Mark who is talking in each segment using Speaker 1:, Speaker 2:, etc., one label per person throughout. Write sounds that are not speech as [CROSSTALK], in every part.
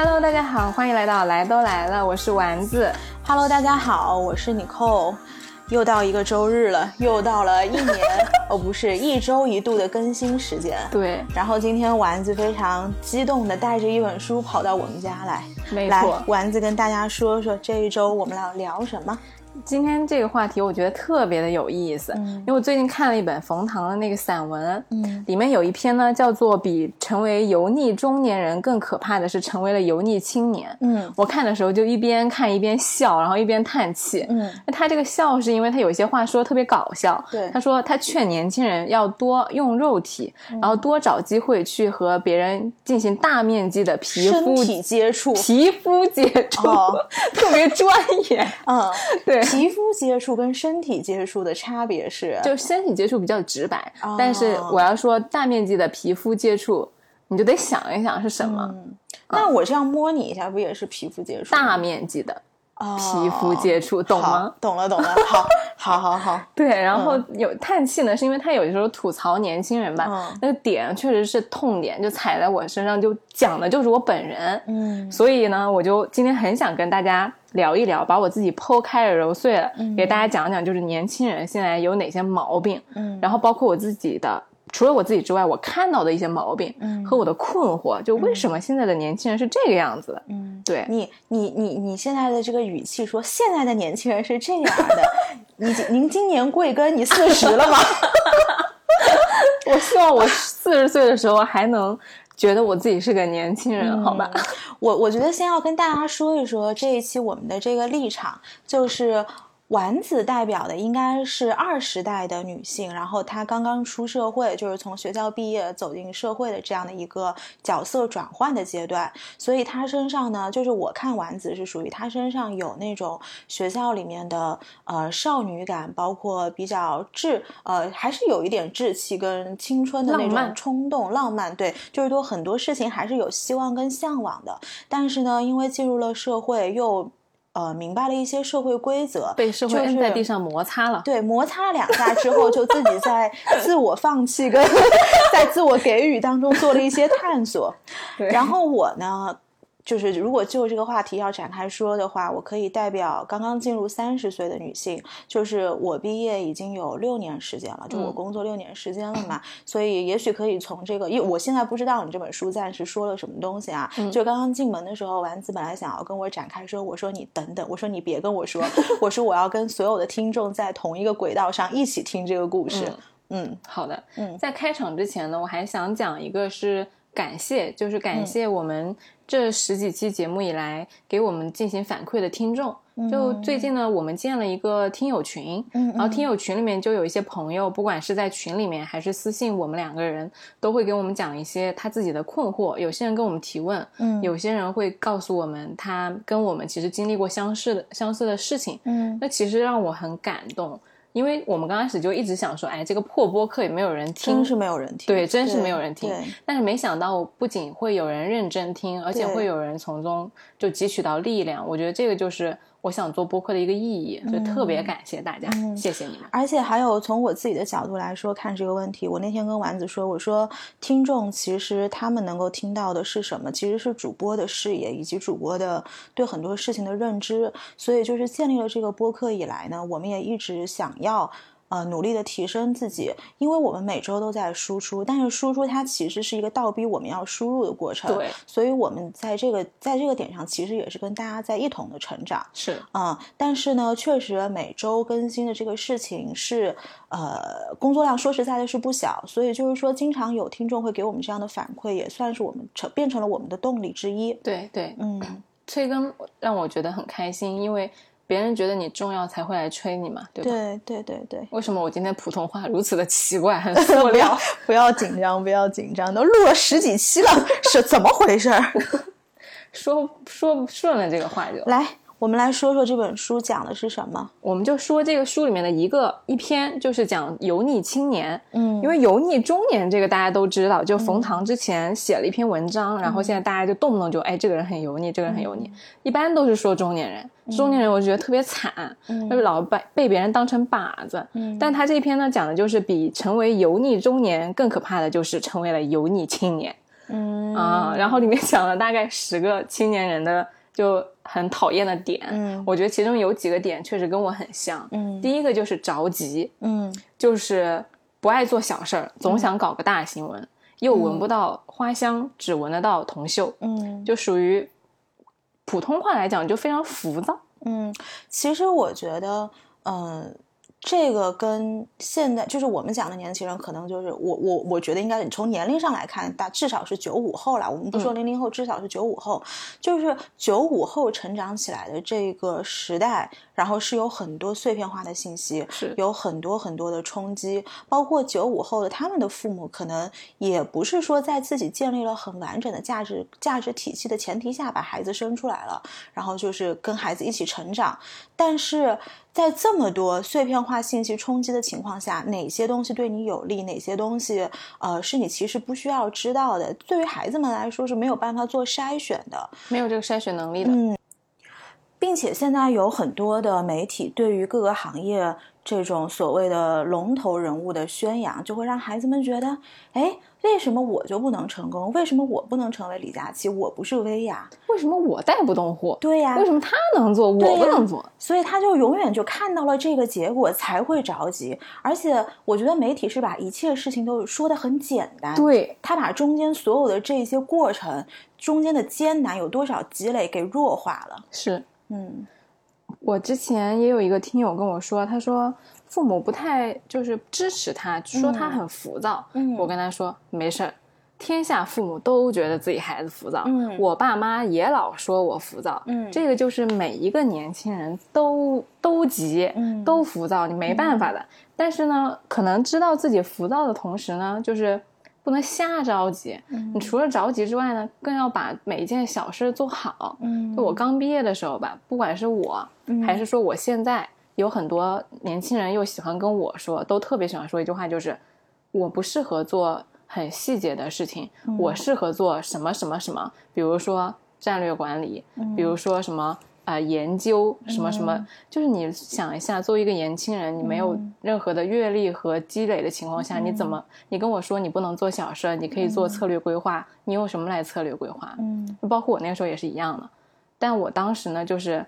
Speaker 1: Hello，大家好，欢迎来到来都来了，我是丸子。
Speaker 2: Hello，大家好，我是 Nicole。又到一个周日了，又到了一年 [LAUGHS] 哦，不是一周一度的更新时间。
Speaker 1: 对，
Speaker 2: 然后今天丸子非常激动的带着一本书跑到我们家来，来
Speaker 1: 没错，
Speaker 2: 丸子跟大家说说这一周我们要聊什么。
Speaker 1: 今天这个话题我觉得特别的有意思，
Speaker 2: 嗯
Speaker 1: 因为我最近看了一本冯唐的那个散文，
Speaker 2: 嗯
Speaker 1: 里面有一篇呢叫做《比成为油腻中年人更可怕的是成为了油腻青年》。
Speaker 2: 嗯
Speaker 1: 我看的时候就一边看一边笑，然后一边叹气。
Speaker 2: 嗯
Speaker 1: 他这个笑是因为他有些话说得特别搞笑。
Speaker 2: 对
Speaker 1: 他说他劝年轻人要多用肉体，
Speaker 2: 嗯
Speaker 1: 然后多找机会去和别人进行大面积的皮
Speaker 2: 身
Speaker 1: 肤
Speaker 2: 体接触，
Speaker 1: 皮肤接触，
Speaker 2: 哦 [LAUGHS]
Speaker 1: 特别专业。
Speaker 2: 嗯，
Speaker 1: 对，
Speaker 2: 皮肤接触跟身体接触的差别是，
Speaker 1: 就身体接触比较直白，
Speaker 2: 哦
Speaker 1: 但是我要说大面积的皮肤接触，你就得想一想是什么、
Speaker 2: 嗯，那我这样摸你一下，不也是皮肤接触？
Speaker 1: 大面积的
Speaker 2: 哦
Speaker 1: 皮肤接触，懂吗？
Speaker 2: 懂了，懂了。[LAUGHS] 好，好，好，好。
Speaker 1: 对，然后
Speaker 2: 嗯
Speaker 1: 有叹气呢，是因为他有的时候吐槽年轻人吧，
Speaker 2: 嗯
Speaker 1: 那个点确实是痛点，就踩在我身上，就讲的就是我本人。
Speaker 2: 嗯
Speaker 1: 所以呢，我就今天很想跟大家聊一聊，把我自己剖开了揉碎了，给大家讲讲，就是年轻人现在有哪些毛病，
Speaker 2: 嗯
Speaker 1: 然后包括我自己的，除了我自己之外，我看到的一些毛病，
Speaker 2: 嗯
Speaker 1: 和我的困惑，就为什么现在的年轻人是这个样子的？
Speaker 2: 嗯，
Speaker 1: 对，
Speaker 2: 你你你你现在的这个语气说，现在的年轻人是这样的。[LAUGHS] 你您今年贵庚？你四十了吗？[LAUGHS]
Speaker 1: 我希望我四十岁的时候还能觉得我自己是个年轻人，好吧？
Speaker 2: 我我觉得先要跟大家说一说这一期我们的这个立场，就是丸子代表的应该是二十代的女性，然后她刚刚出社会，就是从学校毕业走进社会的这样的一个角色转换的阶段，所以她身上呢，就是我看丸子是属于她身上有那种学校里面的呃少女感，包括比较稚呃还是有一点稚气跟青春的那种冲动、浪漫，对，就是说很多事情还是有希望跟向往的。但是呢，因为进入了社会，又呃明白了一些社会规则，
Speaker 1: 被社会摁在地上摩擦了。
Speaker 2: 对，摩擦了两下之后，就自己在 [LAUGHS] 自我放弃跟 [LAUGHS] 在自我给予当中做了一些探索。
Speaker 1: 对
Speaker 2: 然后我呢，就是如果就这个话题要展开说的话，我可以代表刚刚进入三十岁的女性，就是我毕业已经有六年时间了，就我
Speaker 1: 嗯。
Speaker 2: 工作六年时间了嘛，所以也许可以从这个，因为我现在不知道你这本书暂时说了什么东西啊，
Speaker 1: 嗯。
Speaker 2: 就刚刚进门的时候，丸子本来想要跟我展开说，我说你等等，我说你别跟我说，[LAUGHS] 我说我要跟所有的听众在同一个轨道上一起听这个故事，嗯。
Speaker 1: 好的，
Speaker 2: 嗯。
Speaker 1: 在开场之前呢，我还想讲一个是感谢，就是感谢我们这十几期节目以来给我们进行反馈的听众。就最近呢，我们建了一个听友群，
Speaker 2: 嗯
Speaker 1: 然后听友群里面就有一些朋友，不管是在群里面还是私信我们两个人，都会给我们讲一些他自己的困惑。有些人跟我们提问，
Speaker 2: 嗯
Speaker 1: 有些人会告诉我们他跟我们其实经历过相似的相似的事情。
Speaker 2: 嗯
Speaker 1: 那其实让我很感动，因为我们刚开始就一直想说，哎，这个破播客也没有人听
Speaker 2: 真，是没有人听，
Speaker 1: 对，真是没有人听。但是没想到，不仅会有人认真听，而且会有人从中就汲取到力量。我觉得这个就是我想做播客的一个意义，所以特别感谢大家，
Speaker 2: 嗯
Speaker 1: 谢谢你们。
Speaker 2: 而且还有从我自己的角度来说看这个问题，我那天跟丸子说，我说听众其实他们能够听到的是什么？其实是主播的视野以及主播的对很多事情的认知。所以就是建立了这个播客以来呢，我们也一直想要。呃，努力的提升自己，因为我们每周都在输出，但是输出它其实是一个倒逼我们要输入的过程，
Speaker 1: 对，
Speaker 2: 所以我们在这个在这个点上，其实也是跟大家在一同的成长。
Speaker 1: 是，
Speaker 2: 嗯，但是呢，确实每周更新的这个事情是，呃，工作量说实在的是不小，所以就是说，经常有听众会给我们这样的反馈，也算是我们成变成了我们的动力之一。
Speaker 1: 对对，
Speaker 2: 嗯，[CLEARS THROAT]
Speaker 1: 催更让我觉得很开心，因为别人觉得你重要才会来催你嘛，对吧？
Speaker 2: 对对对对。
Speaker 1: 为什么我今天普通话如此的奇怪，很 [LAUGHS] 塑料
Speaker 2: 要？不要紧张，[LAUGHS] 不要紧张，都录了十几期了，是怎么回事儿？[LAUGHS]
Speaker 1: 说说不顺了这个话就
Speaker 2: 来，我们来说说这本书讲的是什么。
Speaker 1: 我们就说这个书里面的一个一篇，就是讲油腻青年。
Speaker 2: 嗯
Speaker 1: 因为油腻中年这个大家都知道，就冯唐之前写了一篇文章，然后现在大家就动不动就哎这个人很油腻，这个人很油腻，一般都是说中年人。中年人我觉得特别惨，嗯就是老被被别人当成靶子。嗯但他这篇呢讲的就是比成为油腻中年更可怕的就是成为了油腻青年。
Speaker 2: 嗯
Speaker 1: 啊，然后里面讲了大概十个青年人的就很讨厌的点，
Speaker 2: 嗯。
Speaker 1: 我觉得其中有几个点确实跟我很像。
Speaker 2: 嗯。
Speaker 1: 第一个就是着急，
Speaker 2: 嗯。
Speaker 1: 就是不爱做小事儿，总想搞个大新闻，又闻不到花香，只闻得到铜臭，
Speaker 2: 嗯。
Speaker 1: 就属于普通话来讲就非常浮躁。
Speaker 2: 嗯，其实我觉得，嗯、这个跟现在就是我们讲的年轻人，可能就是我我我觉得应该你从年龄上来看，大至少是九五后了。我们不说零零后，至少是九五后，就是九五后成长起来的这个时代，然后是有很多碎片化的信息，
Speaker 1: 是。
Speaker 2: 有很多很多的冲击，包括九五后的他们的父母，可能也不是说在自己建立了很完整的价值价值体系的前提下把孩子生出来了，然后就是跟孩子一起成长，但是在这么多碎片化信息冲击的情况下，哪些东西对你有利，哪些东西呃是你其实不需要知道的，对于孩子们来说是没有办法做筛选的。
Speaker 1: 没有这个筛选能力的，
Speaker 2: 嗯并且现在有很多的媒体对于各个行业这种所谓的龙头人物的宣扬，就会让孩子们觉得，哎，为什么我就不能成功？为什么我不能成为李佳琦？我不是薇娅？
Speaker 1: 为什么我带不动货？
Speaker 2: 对呀、
Speaker 1: 为什么他能做，我不能做？
Speaker 2: 所以他就永远就看到了这个结果才会着急。而且我觉得媒体是把一切事情都说得很简单，
Speaker 1: 对，
Speaker 2: 他把中间所有的这些过程中间的艰难有多少积累给弱化了。
Speaker 1: 是
Speaker 2: 嗯
Speaker 1: 我之前也有一个听友跟我说，他说父母不太就是支持他，说他很浮躁。
Speaker 2: 嗯
Speaker 1: 我跟他说没事儿，天下父母都觉得自己孩子浮躁，
Speaker 2: 嗯
Speaker 1: 我爸妈也老说我浮躁。
Speaker 2: 嗯
Speaker 1: 这个就是每一个年轻人都都急，
Speaker 2: 嗯
Speaker 1: 都浮躁，你没办法的。但是呢，可能知道自己浮躁的同时呢，就是不能瞎着急。
Speaker 2: 嗯
Speaker 1: 你除了着急之外呢，更要把每一件小事做好。
Speaker 2: 嗯
Speaker 1: 就我刚毕业的时候吧，不管是我、
Speaker 2: 嗯
Speaker 1: 还是说我现在，有很多年轻人又喜欢跟我说，都特别喜欢说一句话，就是我不适合做很细节的事情，
Speaker 2: 嗯
Speaker 1: 我适合做什么什么什么，比如说战略管理，
Speaker 2: 嗯
Speaker 1: 比如说什么。呃，研究什么什么，就是你想一下，作为一个年轻人，你没有
Speaker 2: 嗯。
Speaker 1: 任何的阅历和积累的情况下，你怎么，你跟我说你不能做小事，你可以做策略规划，你用什么来策略规划？
Speaker 2: 嗯。
Speaker 1: 包括我那个时候也是一样的，但我当时呢，就是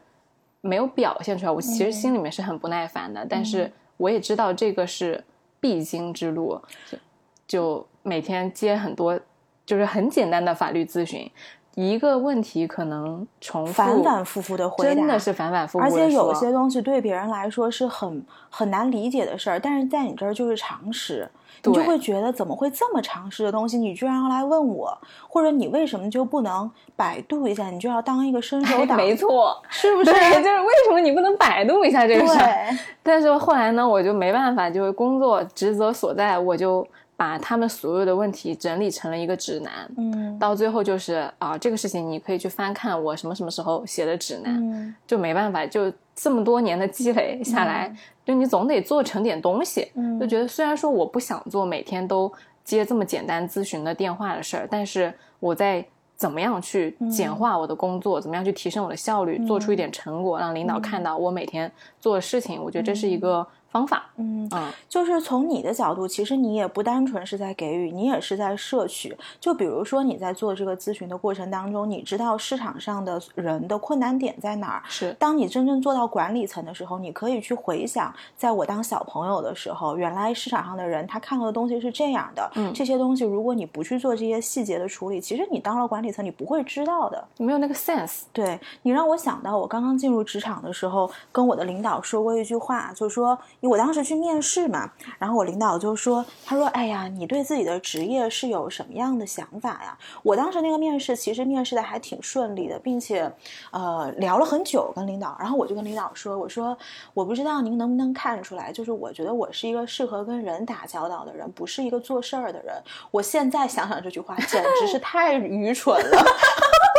Speaker 1: 没有表现出来。我其实心里面是很不耐烦的，但是我也知道这个是必经之路，就就每天接很多，就是很简单的法律咨询，一个问题可能重复
Speaker 2: 反反复复的回答，
Speaker 1: 真的是反反复复
Speaker 2: 而，且有些东西对别人来说是很很难理解的事儿，但是在你这儿就是常识，你就会觉得怎么会这么常识的东西，你居然要来问我，或者你为什么就不能百度一下，你就要当一个伸手党？
Speaker 1: 没错，
Speaker 2: 是不是？
Speaker 1: 对，就是为什么你不能百度一下这个事儿？
Speaker 2: 对，
Speaker 1: 但是后来呢，我就没办法，就是工作职责所在，我就把他们所有的问题整理成了一个指南。
Speaker 2: 嗯。
Speaker 1: 到最后就是啊，这个事情你可以去翻看我什么什么时候写的指南，
Speaker 2: 嗯。
Speaker 1: 就没办法，就这么多年的积累下来，就你总得做成点东西。
Speaker 2: 嗯。
Speaker 1: 就觉得虽然说我不想做每天都接这么简单咨询的电话的事儿，但是我在怎么样去简化我的工作，怎么样去提升我的效率，做出一点成果，让领导看到我每天做的事情，我觉得这是一个方法。
Speaker 2: 嗯，
Speaker 1: 嗯，
Speaker 2: 就是从你的角度，其实你也不单纯是在给予，你也是在摄取。就比如说你在做这个咨询的过程当中，你知道市场上的人的困难点在哪儿。
Speaker 1: 是
Speaker 2: 当你真正做到管理层的时候，你可以去回想，在我当小朋友的时候，原来市场上的人他看到的东西是这样的。
Speaker 1: 嗯
Speaker 2: 这些东西如果你不去做这些细节的处理，其实你当了管理层，你不会知道的。
Speaker 1: 没有那个 sense。
Speaker 2: 对你让我想到，我刚刚进入职场的时候，跟我的领导说过一句话，就是说，因为我当时去面试嘛，然后我领导就说，他说，哎呀，你对自己的职业是有什么样的想法呀？我当时那个面试其实面试的还挺顺利的，并且，呃，聊了很久跟领导，然后我就跟领导说，我说，我不知道您能不能看出来，就是我觉得我是一个适合跟人打交道的人，不是一个做事儿的人。我现在想想这句话，简直是太愚蠢了。[LAUGHS]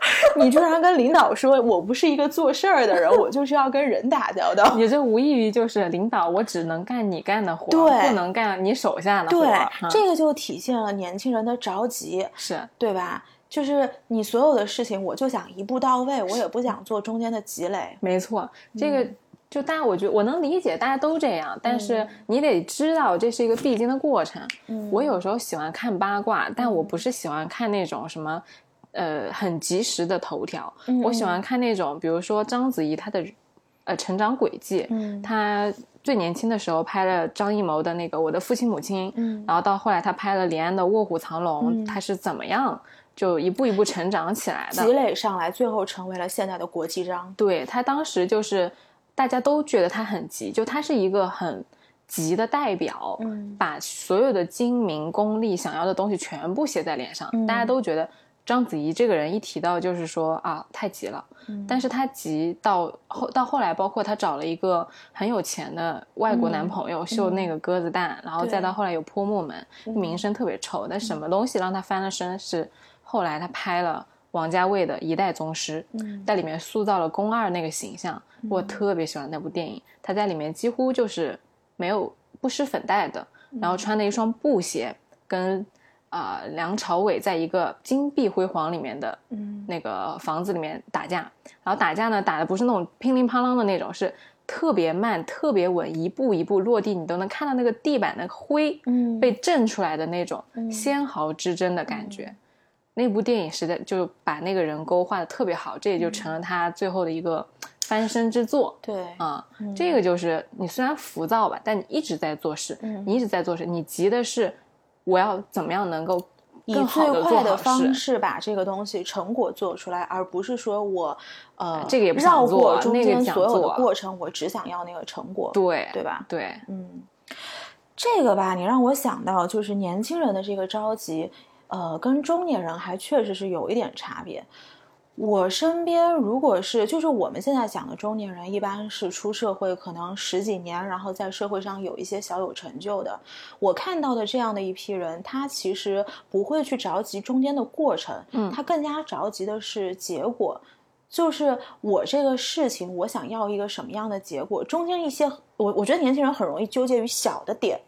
Speaker 2: [LAUGHS] 你居然跟领导说我不是一个做事儿的人，我就是要跟人打交道。
Speaker 1: 你这无异于就是领导，我只能干你干的活，
Speaker 2: 对
Speaker 1: 不能干你手下的活。
Speaker 2: 对，
Speaker 1: 嗯
Speaker 2: 这个就体现了年轻人的着急，
Speaker 1: 是
Speaker 2: 对吧？就是你所有的事情，我就想一步到位，我也不想做中间的积累。
Speaker 1: 没错，这个就大家，我觉得我能理解，大家都这样，但是你得知道这是一个必经的过程。我有时候喜欢看八卦，但我不是喜欢看那种什么，呃，很及时的头条。我喜欢看那种，比如说章子怡她的，呃，成长轨迹。嗯，她最年轻的时候拍了张艺谋的那个《我的父亲母亲》，嗯，然后到后来她拍了李安的《卧虎藏龙》，她是怎么样？就一步一步成长起来的，
Speaker 2: 积累上来，最后成为了现在的国际章。
Speaker 1: 对他当时就是大家都觉得他很急，就他是一个很急的代表，嗯，把所有的精明功利想要的东西全部写在脸上。大家都觉得章子怡这个人一提到就是说啊太急了，嗯但是她急到后到后来，包括她找了一个很有钱的外国男朋友秀那个鸽子蛋，然后再到后来有泼墨门，名声特别臭。但什么东西让她翻了身是？后来她拍了王家卫的《一代宗师》，在里面塑造了宫二那个形象，我特别喜欢那部电影。他在里面几乎就是没有不施粉黛的，然后穿的一双布鞋，跟啊梁朝伟在一个金碧辉煌里面的那个房子里面打架，然后打架呢打的不是那种乒铃乓啷的那种，是特别慢、特别稳，一步一步落地，你都能看到那个地板的灰被震出来的那种纤毫之真的感觉。那部电影实在就把那个人勾画的特别好，这也就成了他最后的一个翻身之作。
Speaker 2: 对。
Speaker 1: 啊，这个就是你虽然浮躁吧，但你一直在做事，你一直在做事，你急的是我要怎么样能够
Speaker 2: 以最快的方式把这个东西成果做出来，而不是说我呃
Speaker 1: 这个也不
Speaker 2: 绕过中间所有的过程，我只想要那个成果。
Speaker 1: 对
Speaker 2: 对吧？
Speaker 1: 对，
Speaker 2: 嗯，这个吧，你让我想到就是年轻人的这个着急。呃，跟中年人还确实是有一点差别。我身边如果是就是我们现在讲的中年人，一般是出社会可能十几年，然后在社会上有一些小有成就的。我看到的这样的一批人，他其实不会去着急中间的过程，嗯，他更加着急的是结果，就是我这个事情我想要一个什么样的结果，中间一些我我觉得年轻人很容易纠结于小的点。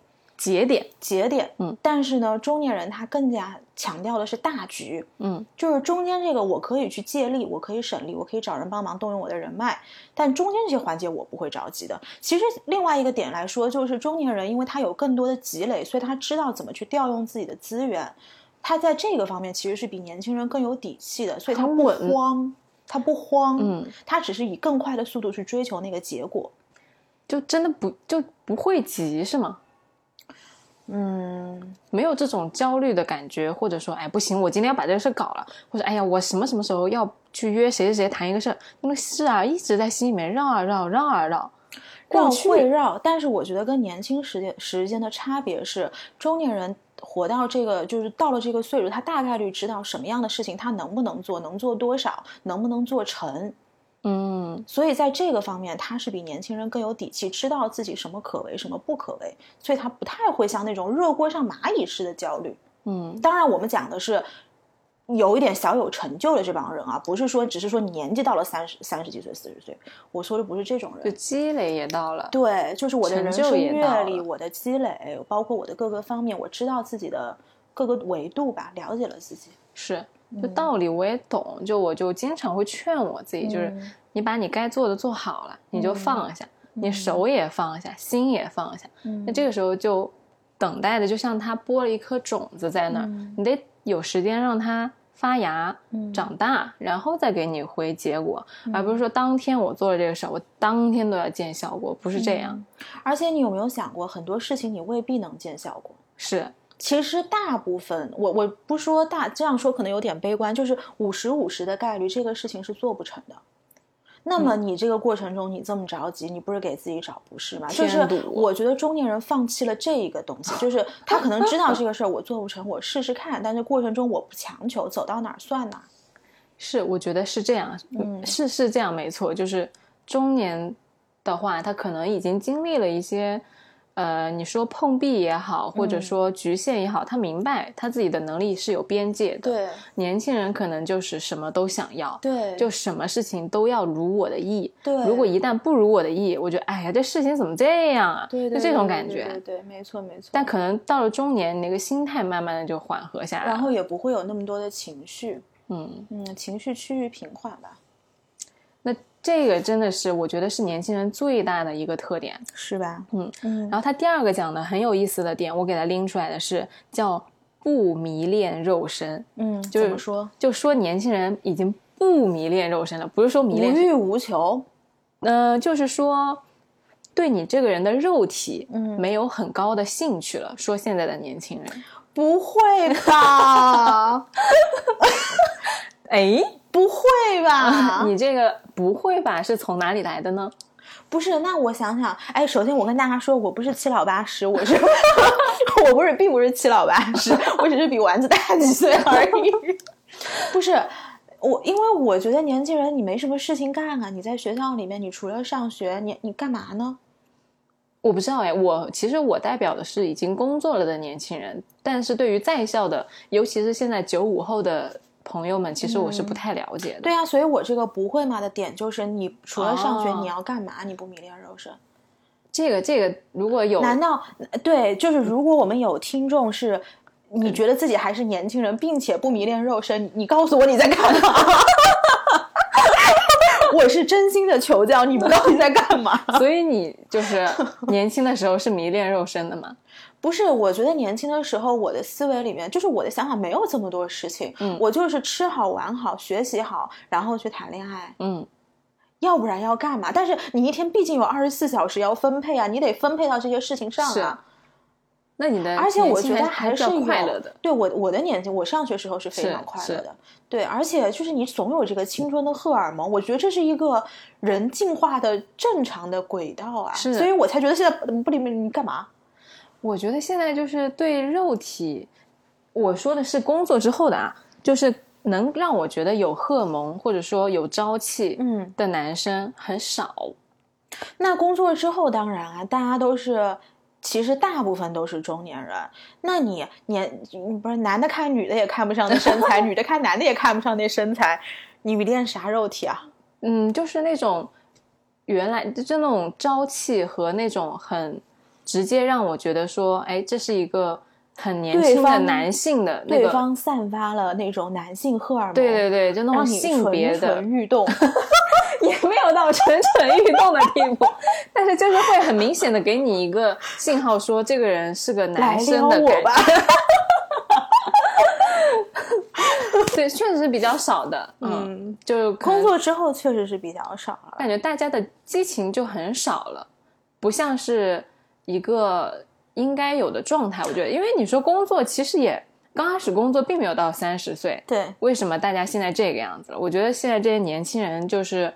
Speaker 1: 节点，
Speaker 2: 节点，嗯，但是呢，中年人他更加强调的是大局，
Speaker 1: 嗯，
Speaker 2: 就是中间这个我可以去借力，我可以省力，我可以找人帮忙，动用我的人脉，但中间这些环节我不会着急的。其实另外一个点来说，就是中年人，因为他有更多的积累，所以他知道怎么去调用自己的资源，他在这个方面其实是比年轻人更有底气的，所以他不慌，他不慌，嗯，他只是以更快的速度去追求那个结果，
Speaker 1: 就真的不就不会急是吗？
Speaker 2: 嗯，
Speaker 1: 没有这种焦虑的感觉，或者说，哎，不行，我今天要把这个事搞了，或者，哎呀，我什么什么时候要去约谁谁谁谈一个事儿，那个事啊，一直在心里面绕啊绕，绕啊绕，
Speaker 2: 绕会绕。但是我觉得跟年轻时间时间的差别是，中年人活到这个，就是到了这个岁数，他大概率知道什么样的事情他能不能做，能做多少，能不能做成。
Speaker 1: 嗯，
Speaker 2: 所以在这个方面，他是比年轻人更有底气，知道自己什么可为，什么不可为，所以他不太会像那种热锅上蚂蚁似的焦虑。
Speaker 1: 嗯，
Speaker 2: 当然，我们讲的是有一点小有成就的这帮人啊，不是说只是说年纪到了三十三十几岁、四十岁，我说的不是这种人，
Speaker 1: 就积累也到了。
Speaker 2: 对，就是我的人生阅历、我的积累，包括我的各个方面，我知道自己的各个维度吧，了解了自己。
Speaker 1: 是。就道理我也懂，就我就经常会劝我自己，就是你把你该做的做好了，你就放下，你手也放下，心也放下。那这个时候就等待的，就像他播了一颗种子在那儿，你得有时间让它发芽、长大，然后再给你回结果，而不是说当天我做了这个事儿，我当天都要见效果，不是这样。
Speaker 2: 而且你有没有想过，很多事情你未必能见效果？
Speaker 1: 是。
Speaker 2: 其实大部分，我我不说大这样说可能有点悲观，就是五十五十的概率，这个事情是做不成的。那么你这个过程中，你这么着急，你不是给自己找不是吗？就是我觉得中年人放弃了这一个东西，就是他可能知道这个事儿我做不成，我试试看，但是过程中我不强求，走到哪儿算哪儿。
Speaker 1: 是，我觉得是这样，嗯，是是这样，没错，就是中年的话，他可能已经经历了一些。呃，你说碰壁也好，或者说局限也好，他明白他自己的能力是有边界的。
Speaker 2: 对，
Speaker 1: 年轻人可能就是什么都想要，
Speaker 2: 对，
Speaker 1: 就什么事情都要如我的意。
Speaker 2: 对，
Speaker 1: 如果一旦不如我的意，我觉得哎呀，这事情怎么这样啊？
Speaker 2: 对，
Speaker 1: 就这种感觉。
Speaker 2: 对对，没错没错。
Speaker 1: 但可能到了中年，你那个心态慢慢的就缓和下来，
Speaker 2: 然后也不会有那么多的情绪。
Speaker 1: 嗯
Speaker 2: 嗯，情绪趋于平缓吧。
Speaker 1: 那这个真的是我觉得是年轻人最大的一个特点，
Speaker 2: 是吧？
Speaker 1: 嗯
Speaker 2: 嗯，
Speaker 1: 然后他第二个讲的很有意思的点，我给他拎出来的是叫不迷恋肉身，
Speaker 2: 嗯，
Speaker 1: 就是
Speaker 2: 说？
Speaker 1: 就说年轻人已经不迷恋肉身了，不是说迷恋
Speaker 2: 无
Speaker 1: 恋，
Speaker 2: 欲无求。
Speaker 1: 呃，就是说对你这个人的肉体，
Speaker 2: 嗯
Speaker 1: 没有很高的兴趣了。说现在的年轻人，
Speaker 2: 不会吧？[LAUGHS]
Speaker 1: 哎，
Speaker 2: 不会吧？
Speaker 1: 你这个不会吧？是从哪里来的呢？
Speaker 2: 不是，那我想想，哎，首先我跟大家说，我不是七老八十，我是 [LAUGHS] 我不是，并不是七老八十，[LAUGHS] 我只是比丸子大几岁而已。[LAUGHS] 不是我，因为我觉得年轻人你没什么事情干啊，你在学校里面，你除了上学，你你干嘛呢？
Speaker 1: 我不知道哎，我其实我代表的是已经工作了的年轻人，但是对于在校的，尤其是现在九五后的朋友们，其实我是不太了解的。
Speaker 2: 对呀、所以我这个不会嘛的点就是，你除了上学，
Speaker 1: 哦
Speaker 2: 你要干嘛？你不迷恋肉身？
Speaker 1: 这个这个，如果有
Speaker 2: 难道对？就是如果我们有听众是，你觉得自己还是年轻人，并且不迷恋肉身，你告诉我你在干嘛？[LAUGHS] 我是真心的求教，你们到底在干嘛？
Speaker 1: 所以你就是年轻的时候是迷恋肉身的吗？
Speaker 2: 不是，我觉得年轻的时候，我的思维里面就是我的想法没有这么多事情，
Speaker 1: 嗯
Speaker 2: 我就是吃好玩好，学习好，然后去谈恋爱，
Speaker 1: 嗯，
Speaker 2: 要不然要干嘛？但是你一天毕竟有二十四小时要分配啊，你得分配到这些事情上
Speaker 1: 是
Speaker 2: 啊。
Speaker 1: 那你的
Speaker 2: 而且我觉得
Speaker 1: 还
Speaker 2: 是
Speaker 1: 快乐的。
Speaker 2: 对我我的年纪，我上学时候是非常快乐的。对，而且就是你总有这个青春的荷尔蒙，我觉得这是一个人进化的正常的轨道啊。
Speaker 1: 是
Speaker 2: 所以我才觉得现在不不里面你干嘛？
Speaker 1: 我觉得现在就是对肉体，我说的是工作之后的啊，就是能让我觉得有荷尔蒙或者说有朝气
Speaker 2: 嗯，
Speaker 1: 的男生很少。
Speaker 2: 那工作之后，当然啊，大家都是。其实大部分都是中年人，那你年不是男的看女的也看不上那身材，[LAUGHS] 女的看男的也看不上那身材，你练啥肉体啊？
Speaker 1: 嗯，就是那种原来就那种朝气和那种很直接让我觉得说，哎，这是一个很年轻的男性的那个对，
Speaker 2: 方散发了那种男性荷尔蒙，
Speaker 1: 对对对，就那种性别的
Speaker 2: 蠢蠢，欲动。[LAUGHS] [LAUGHS]
Speaker 1: 也没有到蠢蠢欲动的地步，但是就是会很明显的给你一个信号，说这个人是个男生的感
Speaker 2: 吧
Speaker 1: 觉。[LAUGHS] 对，确实是比较少的，嗯，
Speaker 2: 嗯，
Speaker 1: 就
Speaker 2: 工作之后确实是比较少了。
Speaker 1: 感觉大家的激情就很少了，不像是一个应该有的状态。我觉得，因为你说工作，其实也刚开始工作并没有到三十岁，
Speaker 2: 对，
Speaker 1: 为什么大家现在这个样子了？我觉得现在这些年轻人就是。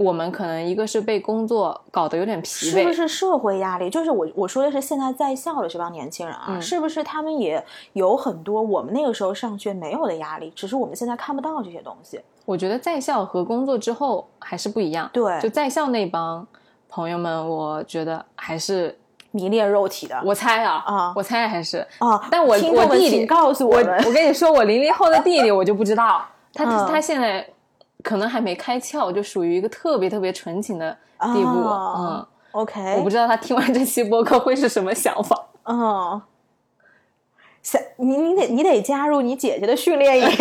Speaker 1: 我们可能一个是被工作搞得有点疲惫，
Speaker 2: 是不是社会压力？就是我我说的是现在在校的这帮年轻人啊，
Speaker 1: 嗯
Speaker 2: 是不是他们也有很多我们那个时候上学没有的压力，只是我们现在看不到这些东西。
Speaker 1: 我觉得在校和工作之后还是不一样。
Speaker 2: 对
Speaker 1: 就在校那帮朋友们，我觉得还是
Speaker 2: 迷恋肉体的。
Speaker 1: 我猜啊
Speaker 2: 啊。
Speaker 1: 我猜还是，
Speaker 2: 啊，
Speaker 1: 但我
Speaker 2: 听
Speaker 1: 我弟弟
Speaker 2: 告诉
Speaker 1: 我
Speaker 2: 们，
Speaker 1: 我跟你说，我零零后的弟弟我就不知道，[LAUGHS] 他、
Speaker 2: 嗯
Speaker 1: 他现在可能还没开窍，就属于一个特别特别纯情的地步。
Speaker 2: 嗯。OK，
Speaker 1: 嗯，我不知道他听完这期播客会是什么想法。
Speaker 2: 嗯，想你你得你得加入你姐姐的训练营。[LAUGHS]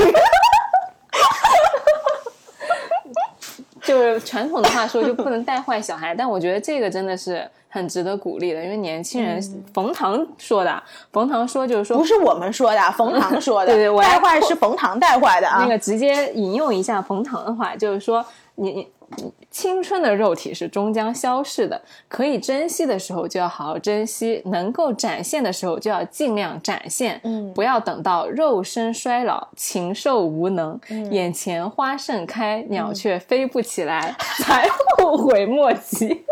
Speaker 1: 就是传统的话说，就不能带坏小孩，[LAUGHS] 但我觉得这个真的是很值得鼓励的，因为年轻人，冯唐说的，冯唐说就是说
Speaker 2: 不是我们说的，[LAUGHS] 冯唐说的。
Speaker 1: 对对我
Speaker 2: 带坏是冯唐带坏的啊。
Speaker 1: 那个直接引用一下冯唐的话，就是说你青春的肉体是终将消逝的，可以珍惜的时候就要好好珍惜，能够展现的时候就要尽量展现，
Speaker 2: 嗯
Speaker 1: 不要等到肉身衰老、禽兽无能，眼前花盛开，鸟却飞不起来，[LAUGHS] 才后悔莫及。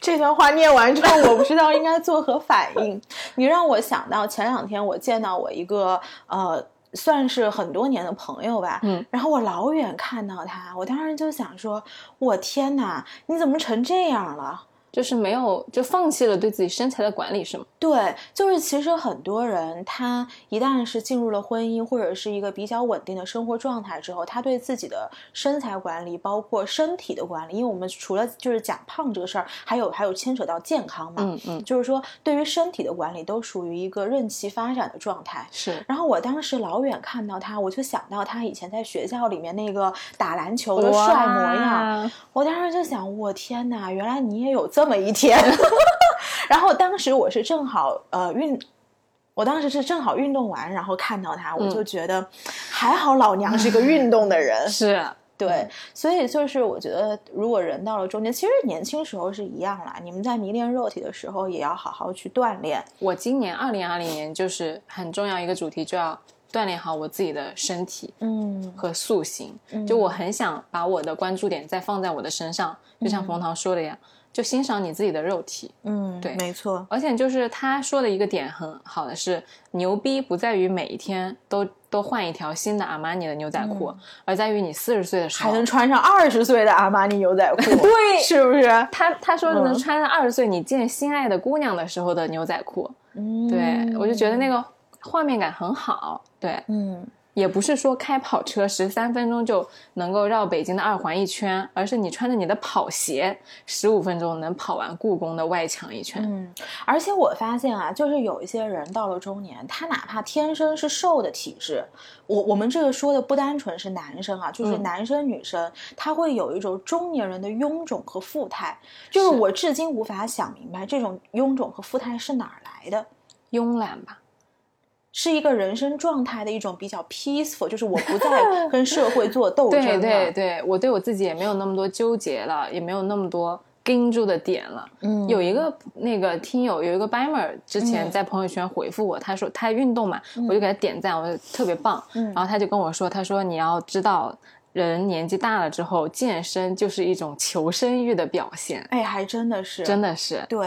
Speaker 2: 这段话念完之后，我不知道应该作何反应。你让我想到前两天我见到我一个呃，算是很多年的朋友吧，
Speaker 1: 嗯，
Speaker 2: 然后我老远看到他，我当时就想说，我天哪，你怎么成这样了？
Speaker 1: 就是没有就放弃了对自己身材的管理，是吗？
Speaker 2: 对，就是其实很多人他一旦是进入了婚姻或者是一个比较稳定的生活状态之后，他对自己的身材管理，包括身体的管理，因为我们除了就是讲胖这个事儿，还有还有牵扯到健康嘛，
Speaker 1: 嗯嗯，
Speaker 2: 就是说对于身体的管理都属于一个任其发展的状态。
Speaker 1: 是。
Speaker 2: 然后我当时老远看到他，我就想到他以前在学校里面那个打篮球的帅模样，我当时就想，我天哪，原来你也有这么一天。[LAUGHS] 然后当时我是正好呃运，我当时是正好运动完，然后看到他，我就觉得还好老娘是个运动的人，[LAUGHS]
Speaker 1: 是
Speaker 2: 对，所以就是我觉得如果人到了中年，其实年轻时候是一样啦。你们在迷恋肉体的时候，也要好好去锻炼。
Speaker 1: 我今年二零二零年就是很重要一个主题，就要锻炼好我自己的身体，
Speaker 2: 嗯，
Speaker 1: 和塑形。就我很想把我的关注点再放在我的身上，就像冯唐说的一样。就欣赏你自己的肉体，
Speaker 2: 嗯，
Speaker 1: 对，
Speaker 2: 没错。
Speaker 1: 而且就是他说的一个点很好的是，牛逼不在于每一天都都换一条新的阿玛尼的牛仔裤，而在于你四十岁的时
Speaker 2: 候。还能穿上二十岁的阿玛尼牛仔裤，
Speaker 1: 对，[LAUGHS]
Speaker 2: 是不是？
Speaker 1: 他他说能穿上二十岁你见心爱的姑娘的时候的牛仔裤，
Speaker 2: 嗯，
Speaker 1: 对我就觉得那个画面感很好，对，
Speaker 2: 嗯。
Speaker 1: 也不是说开跑车十三分钟就能够绕北京的二环一圈，而是你穿着你的跑鞋，十五分钟能跑完故宫的外墙一圈。
Speaker 2: 嗯，而且我发现啊，就是有一些人到了中年，他哪怕天生是瘦的体质，我我们这个说的不单纯是男生啊，就是男生女生，他会有一种中年人的臃肿和富态，就是我至今无法想明白这种臃肿和富态是哪儿来的，
Speaker 1: 慵懒吧。
Speaker 2: 是一个人生状态的一种比较 peaceful，就是我不再跟社会做斗争
Speaker 1: 了。对对对，我对我自己也没有那么多纠结了，也没有那么多盯住的点了。
Speaker 2: 嗯，
Speaker 1: 有一个那个听友有一个 Bimer 之前在朋友圈回复我，他说他运动嘛，我就给他点赞，我就特别棒。
Speaker 2: 嗯，
Speaker 1: 然后他就跟我说，他说你要知道，人年纪大了之后，健身就是一种求生欲的表现。
Speaker 2: 哎，还真的是，
Speaker 1: 真的是，
Speaker 2: 对。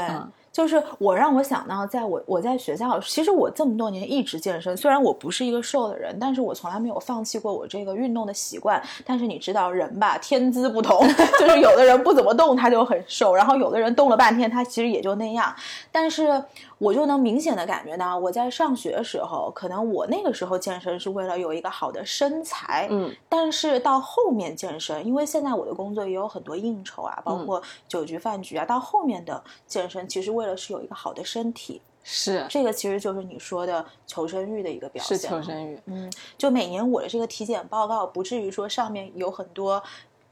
Speaker 2: 就是我让我想到，在我我在学校，其实我这么多年一直健身。虽然我不是一个瘦的人，但是我从来没有放弃过我这个运动的习惯。但是你知道，人吧，天资不同，[LAUGHS] 就是有的人不怎么动他就很瘦，然后有的人动了半天他其实也就那样。但是。我就能明显的感觉到，我在上学的时候，可能我那个时候健身是为了有一个好的身材，
Speaker 1: 嗯，
Speaker 2: 但是到后面健身，因为现在我的工作也有很多应酬啊，包括酒局饭局啊，到后面的健身，其实为了是有一个好的身体，
Speaker 1: 是
Speaker 2: 这个其实就是你说的求生欲的一个表现，
Speaker 1: 是求生欲，
Speaker 2: 嗯，就每年我的这个体检报告，不至于说上面有很多。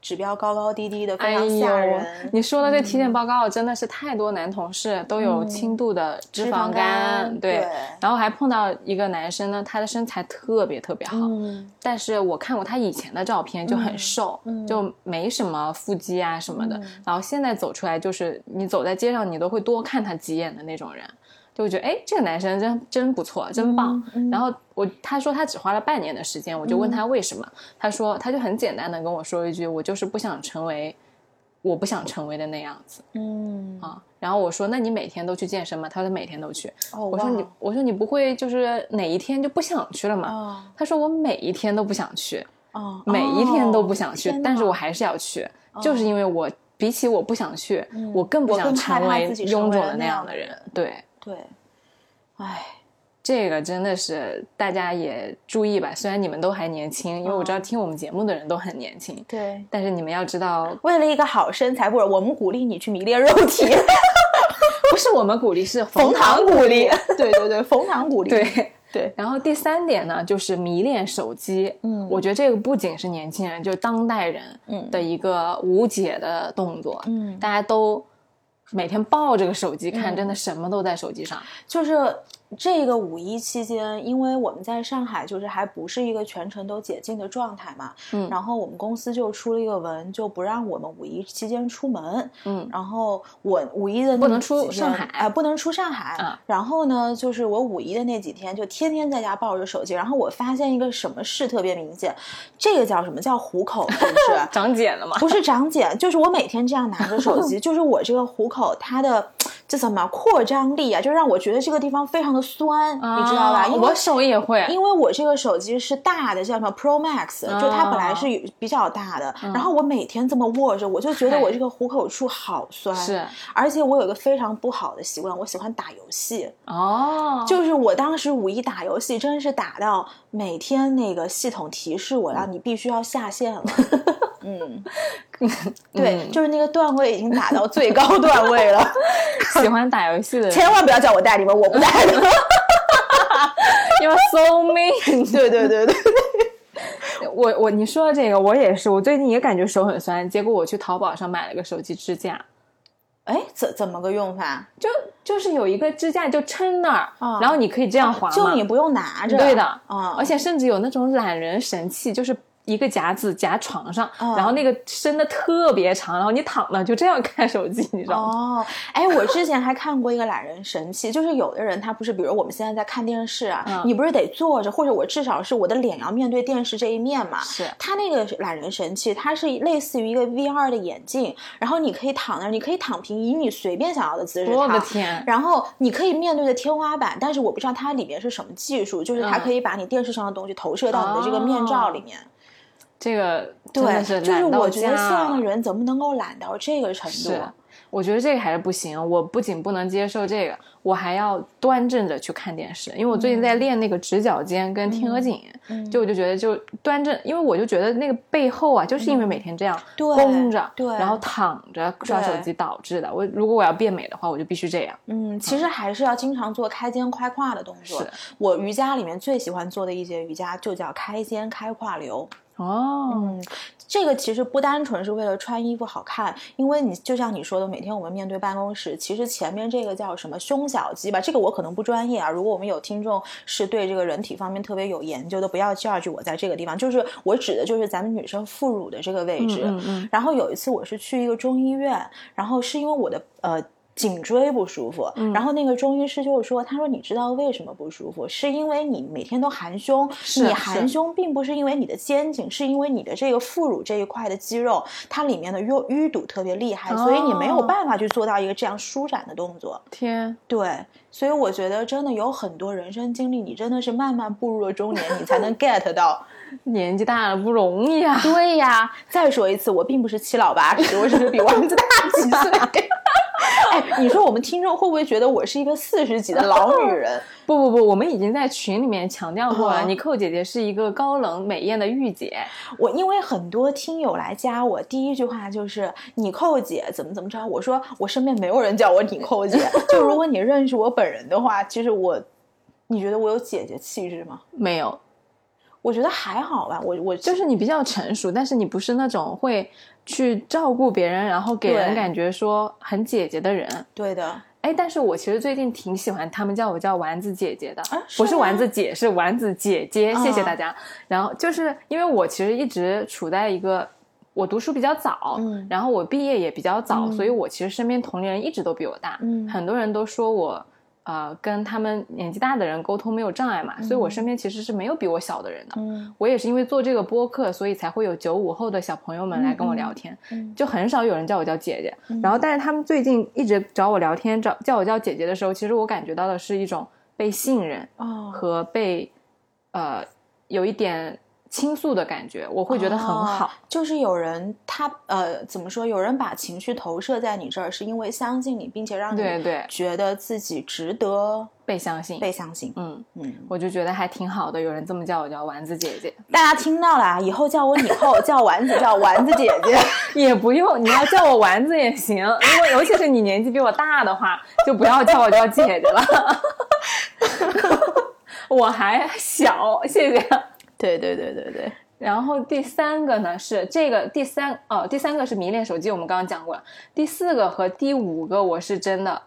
Speaker 2: 指标高高低低的，非常吓人。
Speaker 1: 你说的这体检报告真的是太多男同事都有轻度的脂肪
Speaker 2: 肝，
Speaker 1: 对。然后还碰到一个男生呢，他的身材特别特别好，但是我看过他以前的照片就很瘦，就没什么腹肌啊什么的。然后现在走出来就是你走在街上，你都会多看他几眼的那种人。就觉得哎，这个男生真真不错，真棒。然后我他说他只花了半年的时间，我就问他为什么，他说他就很简单的跟我说一句，我就是不想成为我不想成为的那样子。
Speaker 2: 嗯
Speaker 1: 啊，然后我说那你每天都去健身吗？他说每天都去。
Speaker 2: 哦，
Speaker 1: 我说你我说你不会就是哪一天就不想去了吗？他说我每一天都不想去，
Speaker 2: 哦，
Speaker 1: 每一天都不想去，但是我还是要去，就是因为我比起我不想去，我更不想成为臃肿的那样的人，对。
Speaker 2: 对，哎，
Speaker 1: 这个真的是大家也注意吧。虽然你们都还年轻，因为我知道听我们节目的人都很年轻。
Speaker 2: 对，
Speaker 1: 但是你们要知道，[LAUGHS]
Speaker 2: 为了一个好身材，不是我们鼓励你去迷恋肉体，[LAUGHS]
Speaker 1: 不是我们鼓励，是 [LAUGHS]
Speaker 2: 冯
Speaker 1: 唐
Speaker 2: 鼓励。对对对，冯唐鼓励。
Speaker 1: 对
Speaker 2: 对。
Speaker 1: 然后第三点呢，就是迷恋手机。
Speaker 2: 嗯，
Speaker 1: 我觉得这个不仅是年轻人，就是当代人的一个无解的动作。
Speaker 2: 嗯，
Speaker 1: 大家都。每天抱着个手机看，真的什么都在手机上，
Speaker 2: 就是。这个五一期间，因为我们在上海，就是还不是一个全程都解禁的状态嘛，
Speaker 1: 嗯，
Speaker 2: 然后我们公司就出了一个文，就不让我们五一期间出门，
Speaker 1: 嗯，
Speaker 2: 然后我五一的
Speaker 1: 不能出上海，
Speaker 2: 哎，不能出上海，
Speaker 1: 啊，
Speaker 2: 然后呢，就是我五一的那几天，就天天在家抱着手机，然后我发现一个什么事特别明显，这个叫什么叫虎口，是不是 [LAUGHS]
Speaker 1: 长茧了吗？
Speaker 2: 不是长茧，就是我每天这样拿着手机，[LAUGHS] 就是我这个虎口它的。这怎么扩张力啊，就让我觉得这个地方非常的酸，你知道吧？因为
Speaker 1: 我手也会，
Speaker 2: 因为我这个手机是大的，叫什么 Pro Max，就它本来是比较大的，然后我每天这么握着，我就觉得我这个虎口处好酸。
Speaker 1: 是，
Speaker 2: 而且我有一个非常不好的习惯，我喜欢打游戏。
Speaker 1: 哦，
Speaker 2: 就是我当时五一打游戏，真是打到每天那个系统提示我要你必须要下线了。[LAUGHS] 嗯，[LAUGHS] 对，就是那个段位已经打到最高段位了。[LAUGHS]
Speaker 1: 喜欢打游戏的人，
Speaker 2: 千万不要叫我带你们，我不带的。
Speaker 1: 因为 [LAUGHS] so mean。
Speaker 2: 对对对对。
Speaker 1: 我我你说的这个，我也是，我最近也感觉手很酸，结果我去淘宝上买了个手机支架。
Speaker 2: 哎，怎怎么个用法？
Speaker 1: 就就是有一个支架，就撑那儿，然后你可以这样滑，
Speaker 2: 就你不用拿着。
Speaker 1: 对的，
Speaker 2: 啊，
Speaker 1: 而且甚至有那种懒人神器，就是。一个夹子夹床上，然后那个伸的特别长，然后你躺那就这样看手机，你知道
Speaker 2: 吗？哦，哎，我之前还看过一个懒人神器，就是有的人他不是，比如我们现在在看电视啊，你不是得坐着，或者我至少是我的脸要面对电视这一面嘛？
Speaker 1: 是。
Speaker 2: 他那个懒人神器，它是类似于一个 VR 的眼镜，然后你可以躺那儿，你可以躺平，以你随便想要的姿势躺。
Speaker 1: 我的天！
Speaker 2: 然后你可以面对着天花板，但是我不知道它里面是什么技术，就是它可以把你电视上的东西投射到你的这个面罩里面。
Speaker 1: 这个
Speaker 2: 对，
Speaker 1: 是
Speaker 2: 就是我觉得现在的人怎么能够懒到这个程度？
Speaker 1: 我觉得这个还是不行。我不仅不能接受这个，我还要端正着去看电视。因为我最近在练那个直角肩跟天鹅颈，就我就觉得就端正，因为我就觉得那个背后啊，就是因为每天这样弓着，
Speaker 2: 对，
Speaker 1: 然后躺着刷手机导致的。我如果我要变美的话，我就必须这样。
Speaker 2: 嗯，其实还是要经常做开肩开胯的动作。我瑜伽里面最喜欢做的一节瑜伽就叫开肩开胯流。
Speaker 1: 哦，
Speaker 2: 嗯，这个其实不单纯是为了穿衣服好看，因为你就像你说的，每天我们面对办公室，其实前面这个叫什么胸小肌吧，这个我可能不专业啊。如果我们有听众是对这个人体方面特别有研究的，不要 judge 我在这个地方，就是我指的就是咱们女生副乳的这个位置。
Speaker 1: 嗯嗯。
Speaker 2: 然后有一次我是去一个中医院，然后是因为我的呃。颈椎不舒服，然后那个中医师就是说，他说你知道为什么不舒服？是因为你每天都含胸，你含胸并不是因为你的肩颈，是因为你的这个副乳这一块的肌肉，它里面的淤淤堵特别厉害，所以你没有办法去做到一个这样舒展的动作。
Speaker 1: 天，
Speaker 2: 对，所以我觉得真的有很多人生经历，你真的是慢慢步入了中年，你才能 [LAUGHS] get 到，
Speaker 1: 年纪大了不容易啊。
Speaker 2: 对呀，再说一次，我并不是七老八十，我只是比王子大几岁。[LAUGHS] [LAUGHS] 哎，你说我们听众会不会觉得我是一个四十几的老女人？[LAUGHS]
Speaker 1: 不不不，我们已经在群里面强调过了，你寇姐姐是一个高冷美艳的御姐。
Speaker 2: 我因为很多听友来加我，第一句话就是你寇姐怎么怎么着？我说我身边没有人叫我你寇姐。[LAUGHS] 就如果你认识我本人的话，其实我，你觉得我有姐姐气质吗？
Speaker 1: 没有，
Speaker 2: 我觉得还好吧。我我
Speaker 1: 就是你比较成熟，但是你不是那种会。去照顾别人，然后给人感觉说很姐姐的人，
Speaker 2: 对的。
Speaker 1: 哎，但是我其实最近挺喜欢他们叫我叫丸子姐姐的，不是丸子姐，是丸子姐姐。谢谢大家。然后就是因为我其实一直处在一个我读书比较早，嗯然后我毕业也比较早，所以我其实身边同龄人一直都比我大，很多人都说我。呃，跟他们年纪大的人沟通没有障碍嘛，所以我身边其实是没有比我小的人的。嗯，我也是因为做这个播客，所以才会有九五后的小朋友们来跟我聊天，就很少有人叫我叫姐姐。然后，但是他们最近一直找我聊天，找叫我叫姐姐的时候，其实我感觉到的是一种被信任和被呃有一点。倾诉的感觉，我会觉得很好。
Speaker 2: 就是有人他呃怎么说？有人把情绪投射在你这儿，是因为相信你，并且让你觉得自己值得
Speaker 1: 被相信。
Speaker 2: 被相信，
Speaker 1: 嗯嗯，我就觉得还挺好的。有人这么叫我，叫丸子姐姐。
Speaker 2: 大家听到了，以后叫我以后叫丸子，叫丸子姐姐 [LAUGHS]
Speaker 1: 也不用。你要叫我丸子也行。如果尤其是你年纪比我大的话，就不要叫我叫姐姐了。[LAUGHS] 我还小，谢谢。
Speaker 2: 对对对对对，
Speaker 1: 然后第三个呢是这个第三哦，第三个是迷恋手机，我们刚刚讲过了。第四个和第五个我是真的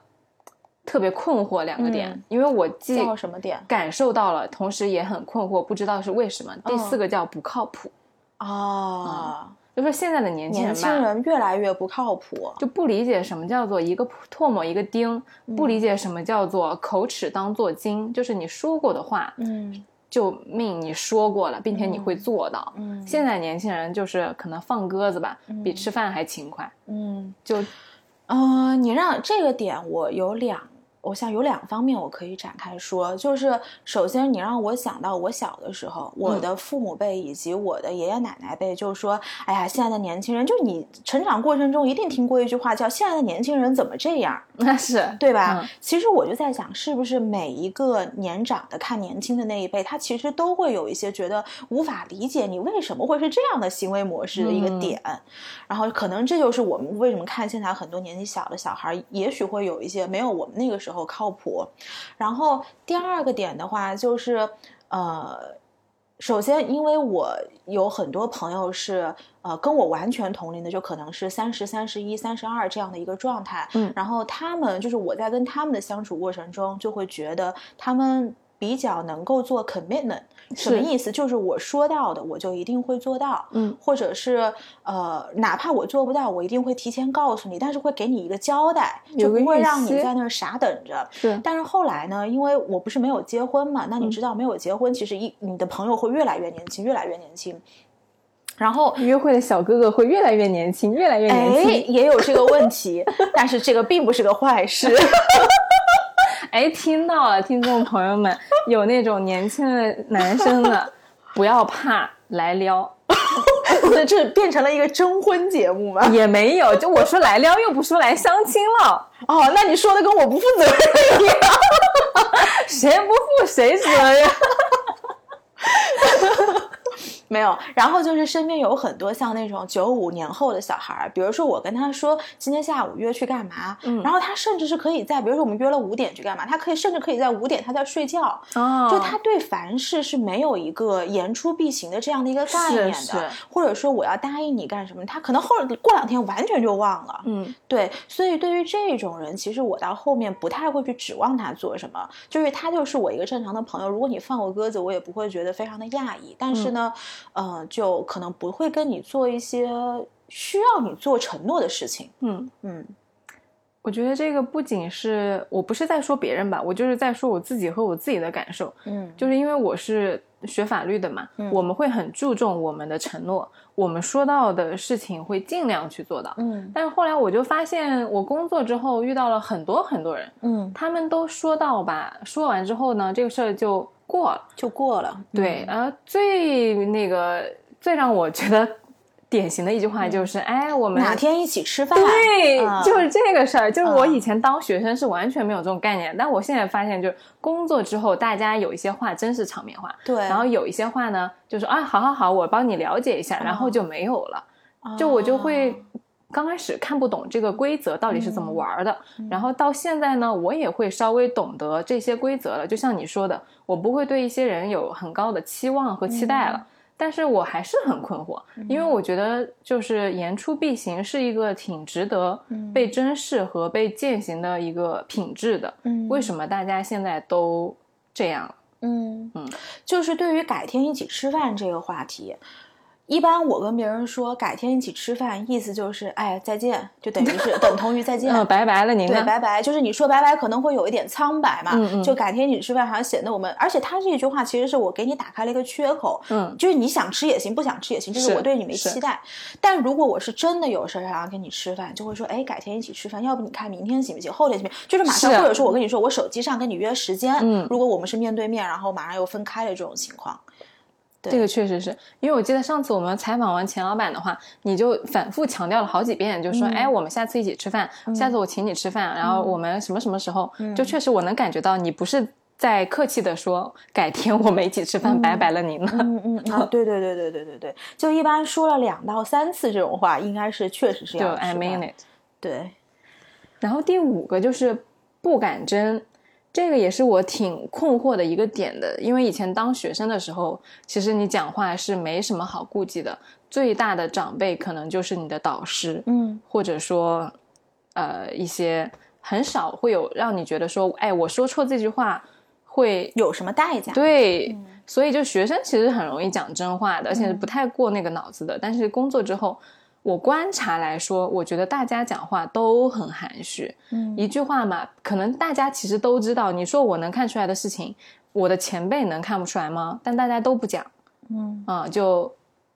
Speaker 1: 特别困惑两个点，因为我既
Speaker 2: 什么点？
Speaker 1: 感受到了，同时也很困惑，不知道是为什么。第四个叫不靠谱。
Speaker 2: 啊，
Speaker 1: 就说现在的年轻人，
Speaker 2: 年轻人越来越不靠谱，
Speaker 1: 就不理解什么叫做一个唾沫一个钉，不理解什么叫做口齿当做金，就是你说过的话，
Speaker 2: 嗯。
Speaker 1: 就命你说过了，并且你会做到。嗯，现在年轻人就是可能放鸽子吧，比吃饭还勤快。
Speaker 2: 嗯，
Speaker 1: 就
Speaker 2: 嗯，你让这个点我有两。我想有两方面我可以展开说，就是首先你让我想到我小的时候，我的父母辈以及我的爷爷奶奶辈，就是说，哎呀，现在的年轻人，就你成长过程中一定听过一句话叫“现在的年轻人怎么这样 [LAUGHS] ”，
Speaker 1: 那是
Speaker 2: 对吧？其实我就在想，是不是每一个年长的看年轻的那一辈，他其实都会有一些觉得无法理解你为什么会是这样的行为模式的一个点，然后可能这就是我们为什么看现在很多年纪小的小孩，也许会有一些没有我们那个时候。靠谱，然后第二个点的话就是，呃，首先因为我有很多朋友是呃跟我完全同龄的，就可能是三十三十一、三十二这样的一个状态，
Speaker 1: 嗯，
Speaker 2: 然后他们就是我在跟他们的相处过程中，就会觉得他们比较能够做 commitment。什么意思？就是我说到的，我就一定会做到，
Speaker 1: 嗯，
Speaker 2: 或者是呃，哪怕我做不到，我一定会提前告诉你，但是会给你一个交代，就不会让你在那儿傻等着。
Speaker 1: 是，
Speaker 2: 但是后来呢，因为我不是没有结婚嘛，那你知道没有结婚，其实一你的朋友会越来越年轻，越来越年轻，然后
Speaker 1: 约会的小哥哥会越来越年轻，越来越年轻，
Speaker 2: 也有这个问题，但是这个并不是个坏事。
Speaker 1: 哎，听到了，听众朋友们，有那种年轻的男生的，不要怕，来撩。[LAUGHS]
Speaker 2: 这这变成了一个征婚节目吗？
Speaker 1: 也没有，就我说来撩，又不说来相亲了。
Speaker 2: 哦，那你说的跟我不负责任一样，[LAUGHS]
Speaker 1: 谁不负谁责任？[LAUGHS]
Speaker 2: 没有，然后就是身边有很多像那种九五年后的小孩儿，比如说我跟他说今天下午约去干嘛，
Speaker 1: 嗯，
Speaker 2: 然后他甚至是可以在，比如说我们约了五点去干嘛，他可以甚至可以在五点他在睡觉，
Speaker 1: 哦，
Speaker 2: 就他对凡事是没有一个言出必行的这样的一个概念的，或者说我要答应你干什么，他可能后过两天完全就忘了，
Speaker 1: 嗯，
Speaker 2: 对，所以对于这种人，其实我到后面不太会去指望他做什么，就是他就是我一个正常的朋友，如果你放我鸽子，我也不会觉得非常的讶异，但是呢。呃，就可能不会跟你做一些需要你做承诺的事情。
Speaker 1: 嗯
Speaker 2: 嗯，
Speaker 1: 我觉得这个不仅是我不是在说别人吧，我就是在说我自己和我自己的感受。
Speaker 2: 嗯，
Speaker 1: 就是因为我是学法律的嘛，我们会很注重我们的承诺，我们说到的事情会尽量去做到。
Speaker 2: 嗯，
Speaker 1: 但是后来我就发现，我工作之后遇到了很多很多人，
Speaker 2: 嗯，
Speaker 1: 他们都说到吧，说完之后呢，这个事儿就。过了
Speaker 2: 就过了，
Speaker 1: 对，呃，最那个最让我觉得典型的一句话就是，哎，我们
Speaker 2: 哪天一起吃饭？
Speaker 1: 对，就是这个事儿。就是我以前当学生是完全没有这种概念，但我现在发现，就是工作之后，大家有一些话真是场面话，
Speaker 2: 对，
Speaker 1: 然后有一些话呢，就说啊，好好好，我帮你了解一下，然后就没有了，就我就会。刚开始看不懂这个规则到底是怎么玩的，然后到现在呢，我也会稍微懂得这些规则了。就像你说的，我不会对一些人有很高的期望和期待了，但是我还是很困惑，因为我觉得就是言出必行是一个挺值得被珍视和被践行的一个品质的。
Speaker 2: 嗯，
Speaker 1: 为什么大家现在都这样？
Speaker 2: 嗯
Speaker 1: 嗯，
Speaker 2: 就是对于改天一起吃饭这个话题。一般我跟别人说改天一起吃饭，意思就是哎再见，就等于是 [LAUGHS] 等同于再见，
Speaker 1: 拜拜了您。
Speaker 2: 对，拜拜，就是你说拜拜可能会有一点苍白嘛，
Speaker 1: 嗯嗯，
Speaker 2: 就改天一起吃饭，好像显得我们，而且他这一句话其实是我给你打开了一个缺口，
Speaker 1: 嗯，
Speaker 2: 就是你想吃也行，不想吃也行，就是我对你没期待。但如果我是真的有事想要跟你吃饭，就会说哎改天一起吃饭，要不你看明天行不行，后天行不行？就是马上，或者说我跟你说我手机上跟你约时间，
Speaker 1: 嗯，
Speaker 2: 如果我们是面对面，然后马上又分开的这种情况。
Speaker 1: 这个确实是因为我记得上次我们采访完钱老板的话，你就反复强调了好几遍，就说：“哎，我们下次一起吃饭，下次我请你吃饭，然后我们什么什么时候？”就确实我能感觉到你不是在客气的说改天我们一起吃饭，拜拜了您
Speaker 2: 了。嗯嗯啊，对对对对对对对，就一般说了两到三次这种话，应该是确实是要
Speaker 1: I mean it。
Speaker 2: 对，
Speaker 1: 然后第五个就是不敢争。这个也是我挺困惑的一个点的，因为以前当学生的时候，其实你讲话是没什么好顾忌的，最大的长辈可能就是你的导师，
Speaker 2: 嗯，
Speaker 1: 或者说，呃，一些很少会有让你觉得说，哎，我说错这句话会
Speaker 2: 有什么代价？
Speaker 1: 对，所以就学生其实很容易讲真话的，而且不太过那个脑子的，但是工作之后。我观察来说，我觉得大家讲话都很含蓄。
Speaker 2: 嗯，
Speaker 1: 一句话嘛，可能大家其实都知道。你说我能看出来的事情，我的前辈能看不出来吗？但大家都不讲。
Speaker 2: 嗯
Speaker 1: 啊，就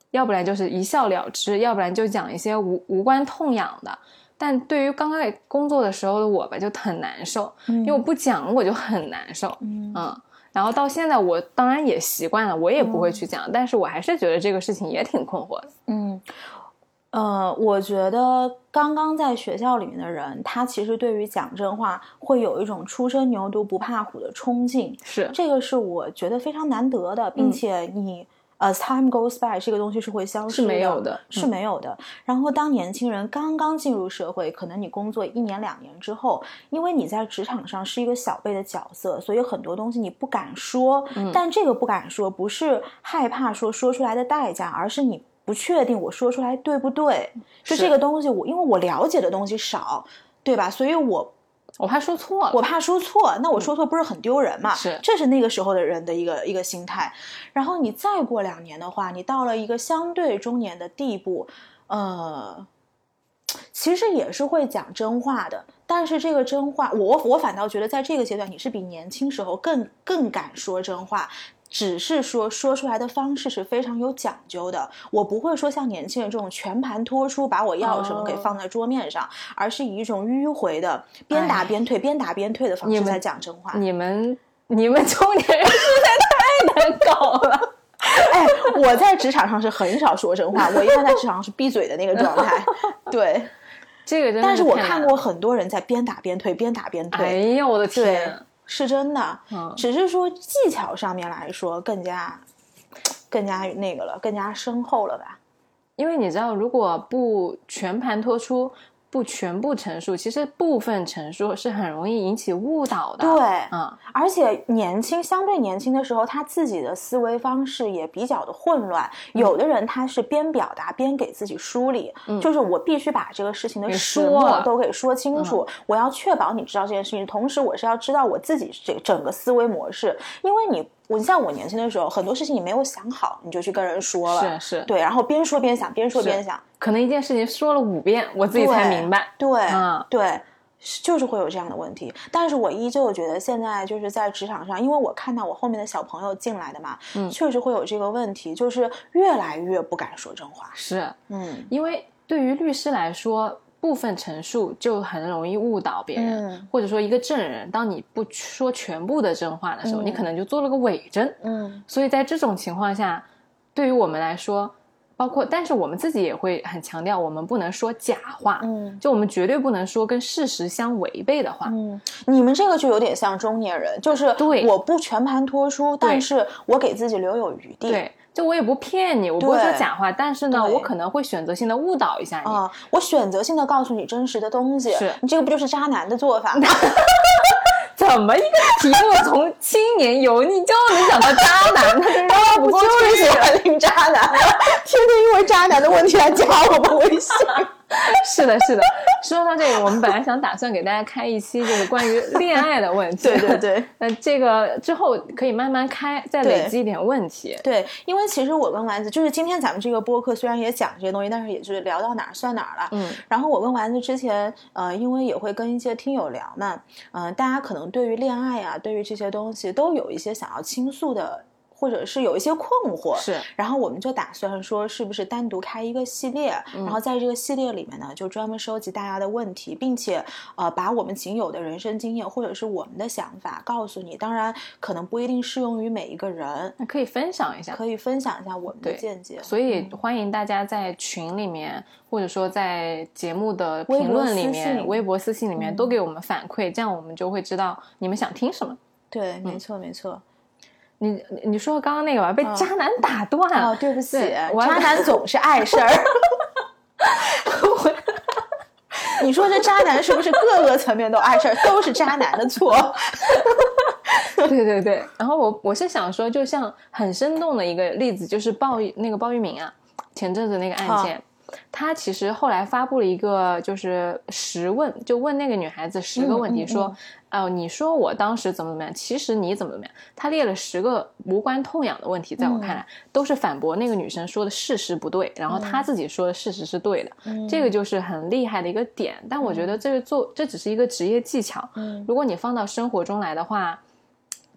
Speaker 1: 要不然就是一笑了之，要不然就讲一些无无关痛痒的。但对于刚开始工作的时候的我吧，就很难受，因为我不讲我就很难受，嗯。然后到现在，我当然也习惯了，我也不会去讲，但是我还是觉得这个事情也挺困惑的。
Speaker 2: 嗯，呃，我觉得刚刚在学校里面的人，他其实对于讲真话会有一种初生牛犊不怕虎的冲劲，
Speaker 1: 是
Speaker 2: 这个是我觉得非常难得的，并且你。As time goes by，这个东西是会消失
Speaker 1: 的，是没有的，
Speaker 2: 是没有的。然后，当年轻人刚刚进入社会，可能你工作一年两年之后，因为你在职场上是一个小辈的角色，所以很多东西你不敢说。但这个不敢说，不是害怕说说出来的代价，而是你不确定我说出来对不对。
Speaker 1: 是
Speaker 2: 这个东西，我因为我了解的东西少，对吧？所以我。
Speaker 1: 我怕说错，
Speaker 2: 我怕说错，那我说错不是很丢人嘛？
Speaker 1: 是，
Speaker 2: 这是那个时候的人的一个一个心态。然后你再过两年的话，你到了一个相对中年的地步，呃，其实也是会讲真话的。但是这个真话，我我反倒觉得在这个阶段，你是比年轻时候更更敢说真话。只是说说出来的方式是非常有讲究的，我不会说像年轻人这种全盘托出，把我要什么给放在桌面上，而是以一种迂回的，边打边退，边打边退的方式在讲真话。
Speaker 1: 你们你们中年人实在太难搞了。[LAUGHS]
Speaker 2: 哎，我在职场上是很少说真话，我一般在职场上是闭嘴的那个状态。[LAUGHS] 对，
Speaker 1: 这个真的，
Speaker 2: 但是我看过很多人在边打边退，边打边退。
Speaker 1: 哎呀，我的天！
Speaker 2: 是真的，只是说技巧上面来说更加，更加那个了，更加深厚了吧？
Speaker 1: 因为你知道，如果不全盘托出。不全部陈述，其实部分陈述是很容易引起误导的。
Speaker 2: 对，
Speaker 1: 嗯，
Speaker 2: 而且年轻相对年轻的时候，他自己的思维方式也比较的混乱。有的人他是边表达边给自己梳理，就是我必须把这个事情的始末都给说清楚，我要确保你知道这件事情，同时我是要知道我自己这整个思维模式，因为你。我像我年轻的时候，很多事情你没有想好，你就去跟人说
Speaker 1: 了，是是，
Speaker 2: 对，然后边说边想，边说边想，
Speaker 1: 可能一件事情说了五遍，我自己才明白，
Speaker 2: 对，嗯，对，就是会有这样的问题。但是我依旧觉得现在就是在职场上，因为我看到我后面的小朋友进来的嘛，嗯，确实会有这个问题，就是越来越不敢说真话，
Speaker 1: 是，
Speaker 2: 嗯，
Speaker 1: 因为对于律师来说。部分陈述就很容易误导别人，或者说一个证人，当你不说全部的真话的时候，你可能就做了个伪证。
Speaker 2: 嗯，
Speaker 1: 所以在这种情况下，对于我们来说，包括但是我们自己也会很强调，我们不能说假话。
Speaker 2: 嗯，
Speaker 1: 就我们绝对不能说跟事实相违背的话。
Speaker 2: 嗯，你们这个就有点像中年人，就是
Speaker 1: 对，
Speaker 2: 我不全盘托出，但是我给自己留有余地。
Speaker 1: 对。就我也不骗你，我不会说假话，但是呢，我可能会选择性的误导一下你。
Speaker 2: 啊，我选择性的告诉你真实的东西。
Speaker 1: 是
Speaker 2: 你这个不就是渣男的做法？[LAUGHS]
Speaker 1: 怎么一个题目从青年油腻就能想到渣男？[LAUGHS]
Speaker 2: 他不就是喜欢听渣男？天天因为渣男的问题来加我们微信。[LAUGHS]
Speaker 1: 是的，是的。说到这个，我们本来想打算给大家开一期，就是关于恋爱的问题。[LAUGHS]
Speaker 2: 对对对。[LAUGHS]
Speaker 1: 那这个之后可以慢慢开，再累积一点问题。
Speaker 2: 对，因为其实我跟丸子，就是今天咱们这个播客虽然也讲这些东西，但是也就是聊到哪儿算哪儿了。
Speaker 1: 嗯。
Speaker 2: 然后我跟丸子之前，呃，因为也会跟一些听友聊嘛，嗯，大家可能对于恋爱啊，对于这些东西都有一些想要倾诉的。或者是有一些困惑，
Speaker 1: 是，
Speaker 2: 然后我们就打算说，是不是单独开一个系列，然后在这个系列里面呢，就专门收集大家的问题，并且呃，把我们仅有的人生经验或者是我们的想法告诉你。当然，可能不一定适用于每一个人，
Speaker 1: 那可以分享一下，
Speaker 2: 可以分享一下我们的见解。
Speaker 1: 所以欢迎大家在群里面，或者说在节目的评论里面、微博私信里面都给我们反馈，这样我们就会知道你们想听什么。
Speaker 2: 对，没错，没错。
Speaker 1: 你你说刚刚那个吧，被渣男打断
Speaker 2: 哦，对不起，渣男总是碍事儿。[LAUGHS] 你说这渣男是不是各个层面都碍事儿，都是渣男的错？
Speaker 1: 对对对。然后我我是想说，就像很生动的一个例子，就是鲍那个鲍玉明啊，前阵子那个案件。他其实后来发布了一个，就是十问，就问那个女孩子十个问题，说，哦，你说我当时怎么怎么样，其实你怎么怎么样？他列了十个无关痛痒的问题，在我看来都是反驳那个女生说的事实不对，然后他自己说的事实是对的，这个就是很厉害的一个点。但我觉得这个做这只是一个职业技巧，如果你放到生活中来的话，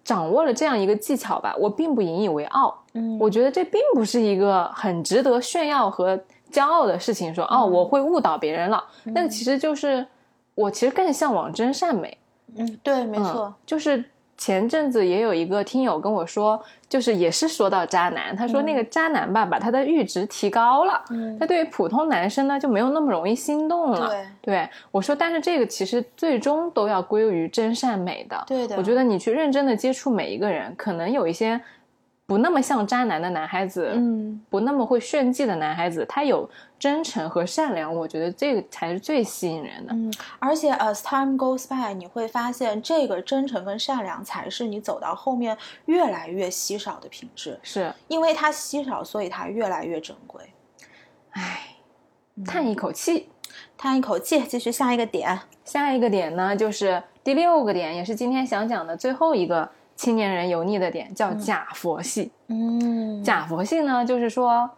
Speaker 1: 掌握了这样一个技巧吧，我并不引以为傲，我觉得这并不是一个很值得炫耀和。骄傲的事情，说哦，我会误导别人了。那个其实就是我其实更向往真善美。
Speaker 2: 嗯，对，没错，
Speaker 1: 就是。前阵子也有一个听友跟我说，就是也是说到渣男，他说那个渣男吧，把他的阈值提高了，嗯，他对于普通男生呢就没有那么容易心动了。
Speaker 2: 对，
Speaker 1: 对我说，但是这个其实最终都要归于真善美的。
Speaker 2: 对的，
Speaker 1: 我觉得你去认真的接触每一个人，可能有一些。不那么像渣男的男孩子，
Speaker 2: 嗯，
Speaker 1: 不那么会炫技的男孩子，他有真诚和善良，我觉得这个才是最吸引人的。
Speaker 2: 嗯，而且 as time goes by，你会发现这个真诚跟善良才是你走到后面越来越稀少的品质。
Speaker 1: 是
Speaker 2: 因为它稀少，所以它越来越珍贵。
Speaker 1: 唉，叹一口气，
Speaker 2: 叹一口气，继续下一个点。
Speaker 1: 下一个点呢，就是第六个点，也是今天想讲的最后一个。青年人油腻的点叫假佛系，
Speaker 2: 嗯，
Speaker 1: 假佛系呢，就是说，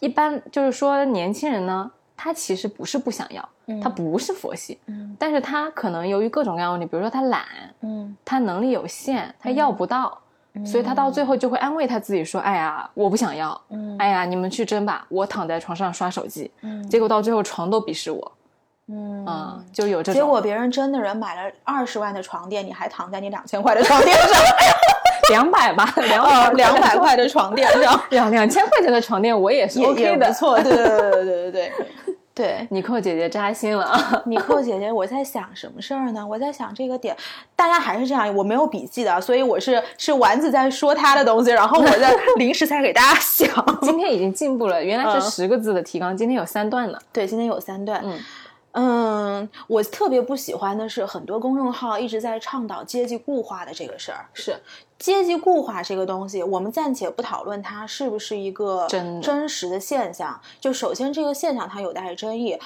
Speaker 1: 一般就是说年轻人呢，他其实不是不想要，他不是佛系，嗯，但是他可能由于各种各样的问题，比如说他懒，
Speaker 2: 嗯，
Speaker 1: 他能力有限，他要不到，所以他到最后就会安慰他自己说，哎呀，我不想要，嗯，哎呀，你们去争吧，我躺在床上刷手机，嗯，结果到最后床都鄙视我。嗯就有这
Speaker 2: 结果，别人真的人买了二十万的床垫，你还躺在你两千块的床垫上，[LAUGHS]
Speaker 1: 两百吧，两 [LAUGHS]
Speaker 2: 两百块的床垫上，[LAUGHS]
Speaker 1: 两两千块钱的床垫我也是 OK
Speaker 2: 的，不错，对对对对对对对，
Speaker 1: 尼克姐姐扎心了啊！
Speaker 2: 尼克姐姐，我在想什么事儿呢？我在想这个点，大家还是这样，我没有笔记的，所以我是是丸子在说他的东西，然后我在临时才给大家想。
Speaker 1: 今天已经进步了，原来是十个字的提纲，今天有三段呢。
Speaker 2: 对，今天有三段，嗯。嗯，我特别不喜欢的是，很多公众号一直在倡导阶级固化的这个事儿。
Speaker 1: 是
Speaker 2: 阶级固化这个东西，我们暂且不讨论它是不是一个
Speaker 1: 真
Speaker 2: 真实的现象。就首先这个现象它有待争议。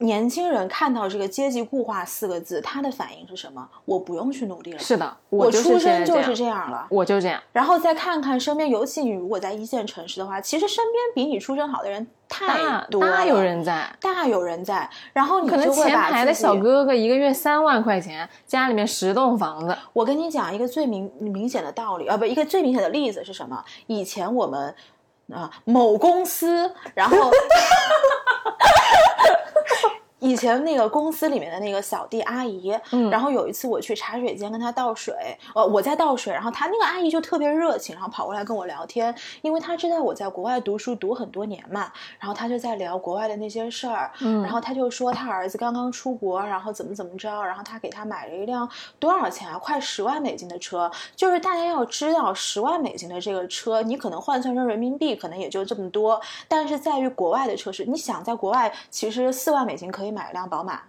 Speaker 2: 年轻人看到这个阶级固化四个字，他的反应是什么？我不用去努力了。
Speaker 1: 是的，
Speaker 2: 我出生
Speaker 1: 就是
Speaker 2: 这样了，
Speaker 1: 我就这样。
Speaker 2: 然后再看看身边，尤其你如果在一线城市的话，其实身边比你出身好的人太多，
Speaker 1: 大有人在，
Speaker 2: 大有人在。然后你
Speaker 1: 可能前排的小哥哥一个月三万块钱，家里面十栋房子。
Speaker 2: 我跟你讲一个最明明显的道理啊，不，一个最明显的例子是什么？以前我们啊某公司，然后。以前那个公司里面的那个扫地阿姨，嗯，然后有一次我去茶水间跟她倒水，呃，我在倒水，然后她那个阿姨就特别热情，然后跑过来跟我聊天，因为她知道我在国外读书读很多年嘛，然后她就在聊国外的那些事儿，嗯，然后她就说她儿子刚刚出国，然后怎么怎么着，然后她给他买了一辆多少钱啊，快十万美金的车，就是大家要知道十万美金的这个车，你可能换算成人民币可能也就这么多，但是在于国外的车是，你想在国外其实四万美金可以。买一辆宝马，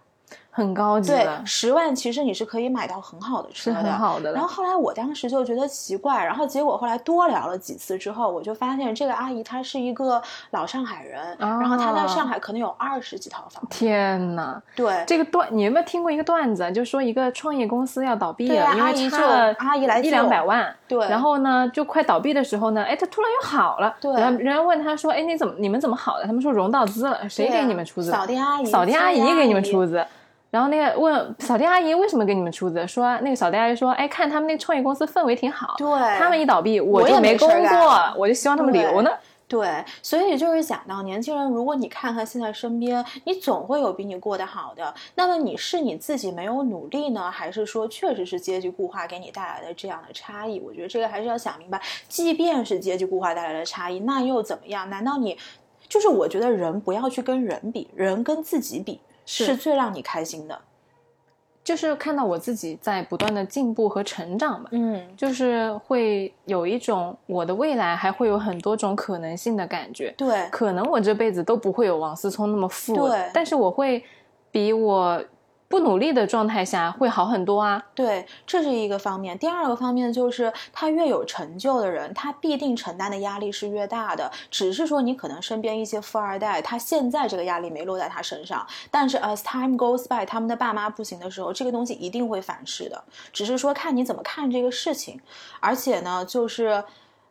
Speaker 1: 很高级
Speaker 2: 对，十万其实你是可以买到很好的车的，
Speaker 1: 很好的。
Speaker 2: 然后后来我当时就觉得奇怪，然后结果后来多聊了几次之后，我就发现这个阿姨她是一个老上海人，然后她在上海可能有二十几套房。
Speaker 1: 天哪！
Speaker 2: 对
Speaker 1: 这个段，你有没有听过一个段子？就说一个创业公司要倒闭了，因为
Speaker 2: 差阿姨来
Speaker 1: 一两百万。
Speaker 2: 对，
Speaker 1: 然后呢，就快倒闭的时候呢，哎，她突然又好了。
Speaker 2: 对，
Speaker 1: 然后人家问她说：“哎，你怎么你们怎么好的？”他们说融到资了，谁给你们出资？
Speaker 2: 扫地阿姨，
Speaker 1: 扫地阿姨给你们出资。然后那个问扫地阿姨为什么给你们出资？说那个扫地阿姨说：“哎，看他们那创业公司氛围挺好，
Speaker 2: 对，
Speaker 1: 他们一倒闭我就没工作，我就希望他们留呢。”
Speaker 2: 对，所以就是讲到年轻人，如果你看看现在身边，你总会有比你过得好的。那么你是你自己没有努力呢，还是说确实是阶级固化给你带来的这样的差异？我觉得这个还是要想明白。即便是阶级固化带来的差异，那又怎么样？难道你就是我觉得人不要去跟人比，人跟自己比是最让你开心的。
Speaker 1: 就是看到我自己在不断的进步和成长吧，
Speaker 2: 嗯，
Speaker 1: 就是会有一种我的未来还会有很多种可能性的感觉。
Speaker 2: 对，
Speaker 1: 可能我这辈子都不会有王思聪那么富，
Speaker 2: 对，
Speaker 1: 但是我会比我。不努力的状态下会好很多啊！
Speaker 2: 对，这是一个方面。第二个方面就是，他越有成就的人，他必定承担的压力是越大的。只是说，你可能身边一些富二代，他现在这个压力没落在他身上，但是 as time goes by，他们的爸妈不行的时候，这个东西一定会反噬的。只是说看你怎么看这个事情。而且呢，就是，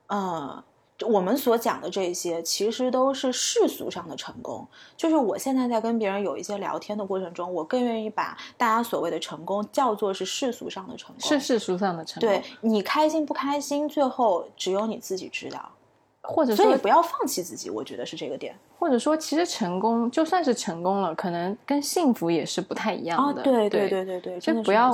Speaker 2: 嗯。我们所讲的这些，其实都是世俗上的成功。就是我现在在跟别人有一些聊天的过程中，我更愿意把大家所谓的成功叫做是世俗上的成功，
Speaker 1: 是世俗上的成功。
Speaker 2: 对你开心不开心，最后只有你自己知道。
Speaker 1: 或者说
Speaker 2: 所以不要放弃自己，我觉得是这个点。
Speaker 1: 或者说，其实成功就算是成功了，可能跟幸福也是不太一样的。
Speaker 2: 对
Speaker 1: 对
Speaker 2: 对对对，
Speaker 1: 就不要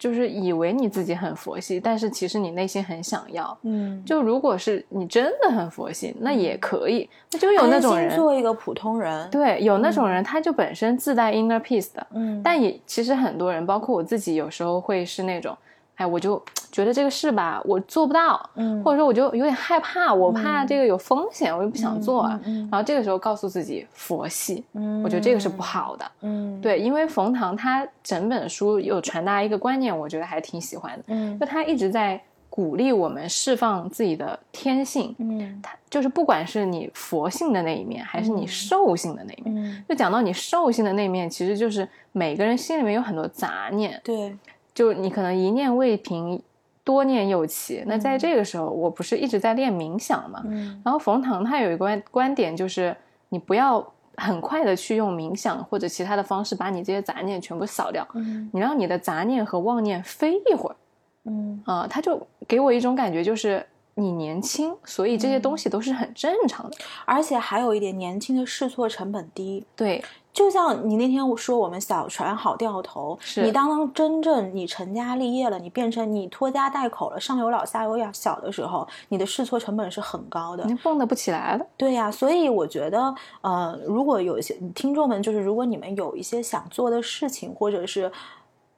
Speaker 1: 就是以为你自己很佛系，但是其实你内心很想要。
Speaker 2: 嗯，
Speaker 1: 就如果是你真的很佛系，那也可以。那就有那种人
Speaker 2: 做一个普通人，
Speaker 1: 对，有那种人他就本身自带 inner peace 的。
Speaker 2: 嗯，
Speaker 1: 但也其实很多人，包括我自己，有时候会是那种。哎，我就 [TSK] 觉得这个事吧，我做不到，
Speaker 2: 嗯，
Speaker 1: 或者说我就有点害怕，我怕这个有风险，我又不想做，
Speaker 2: 嗯，
Speaker 1: 然后这个时候告诉自己佛系，
Speaker 2: 嗯，
Speaker 1: 我觉得这个是不好的，
Speaker 2: 嗯，
Speaker 1: 对，因为冯唐他整本书有传达一个观念，我觉得还挺喜欢的，
Speaker 2: 嗯，
Speaker 1: 就他一直在鼓励我们释放自己的天性，
Speaker 2: 嗯，
Speaker 1: 他就是不管是你佛性的那一面，还是你兽性的那一面，
Speaker 2: 嗯，
Speaker 1: 就讲到你兽性的那一面，其实就是每个人心里面有很多杂念，
Speaker 2: 对，
Speaker 1: 就你可能一念未平。多念又起，那在这个时候，我不是一直在练冥想嘛？
Speaker 2: 嗯，
Speaker 1: 然后冯唐他有一个观观点，就是你不要很快的去用冥想或者其他的方式把你这些杂念全部扫掉，
Speaker 2: 嗯，
Speaker 1: 你让你的杂念和妄念飞一会儿，
Speaker 2: 嗯
Speaker 1: 啊，他就给我一种感觉，就是你年轻，所以这些东西都是很正常的，
Speaker 2: 而且还有一点，年轻的试错成本低，
Speaker 1: 对。
Speaker 2: 就像你那天说我们小船好掉头，你当当真正你成家立业了，你变成你拖家带口了，上有老下有小的时候，你的试错成本是很高的，
Speaker 1: 你蹦跶不起来了。
Speaker 2: 对呀，所以我觉得，呃，如果有一些听众们，就是如果你们有一些想做的事情，或者是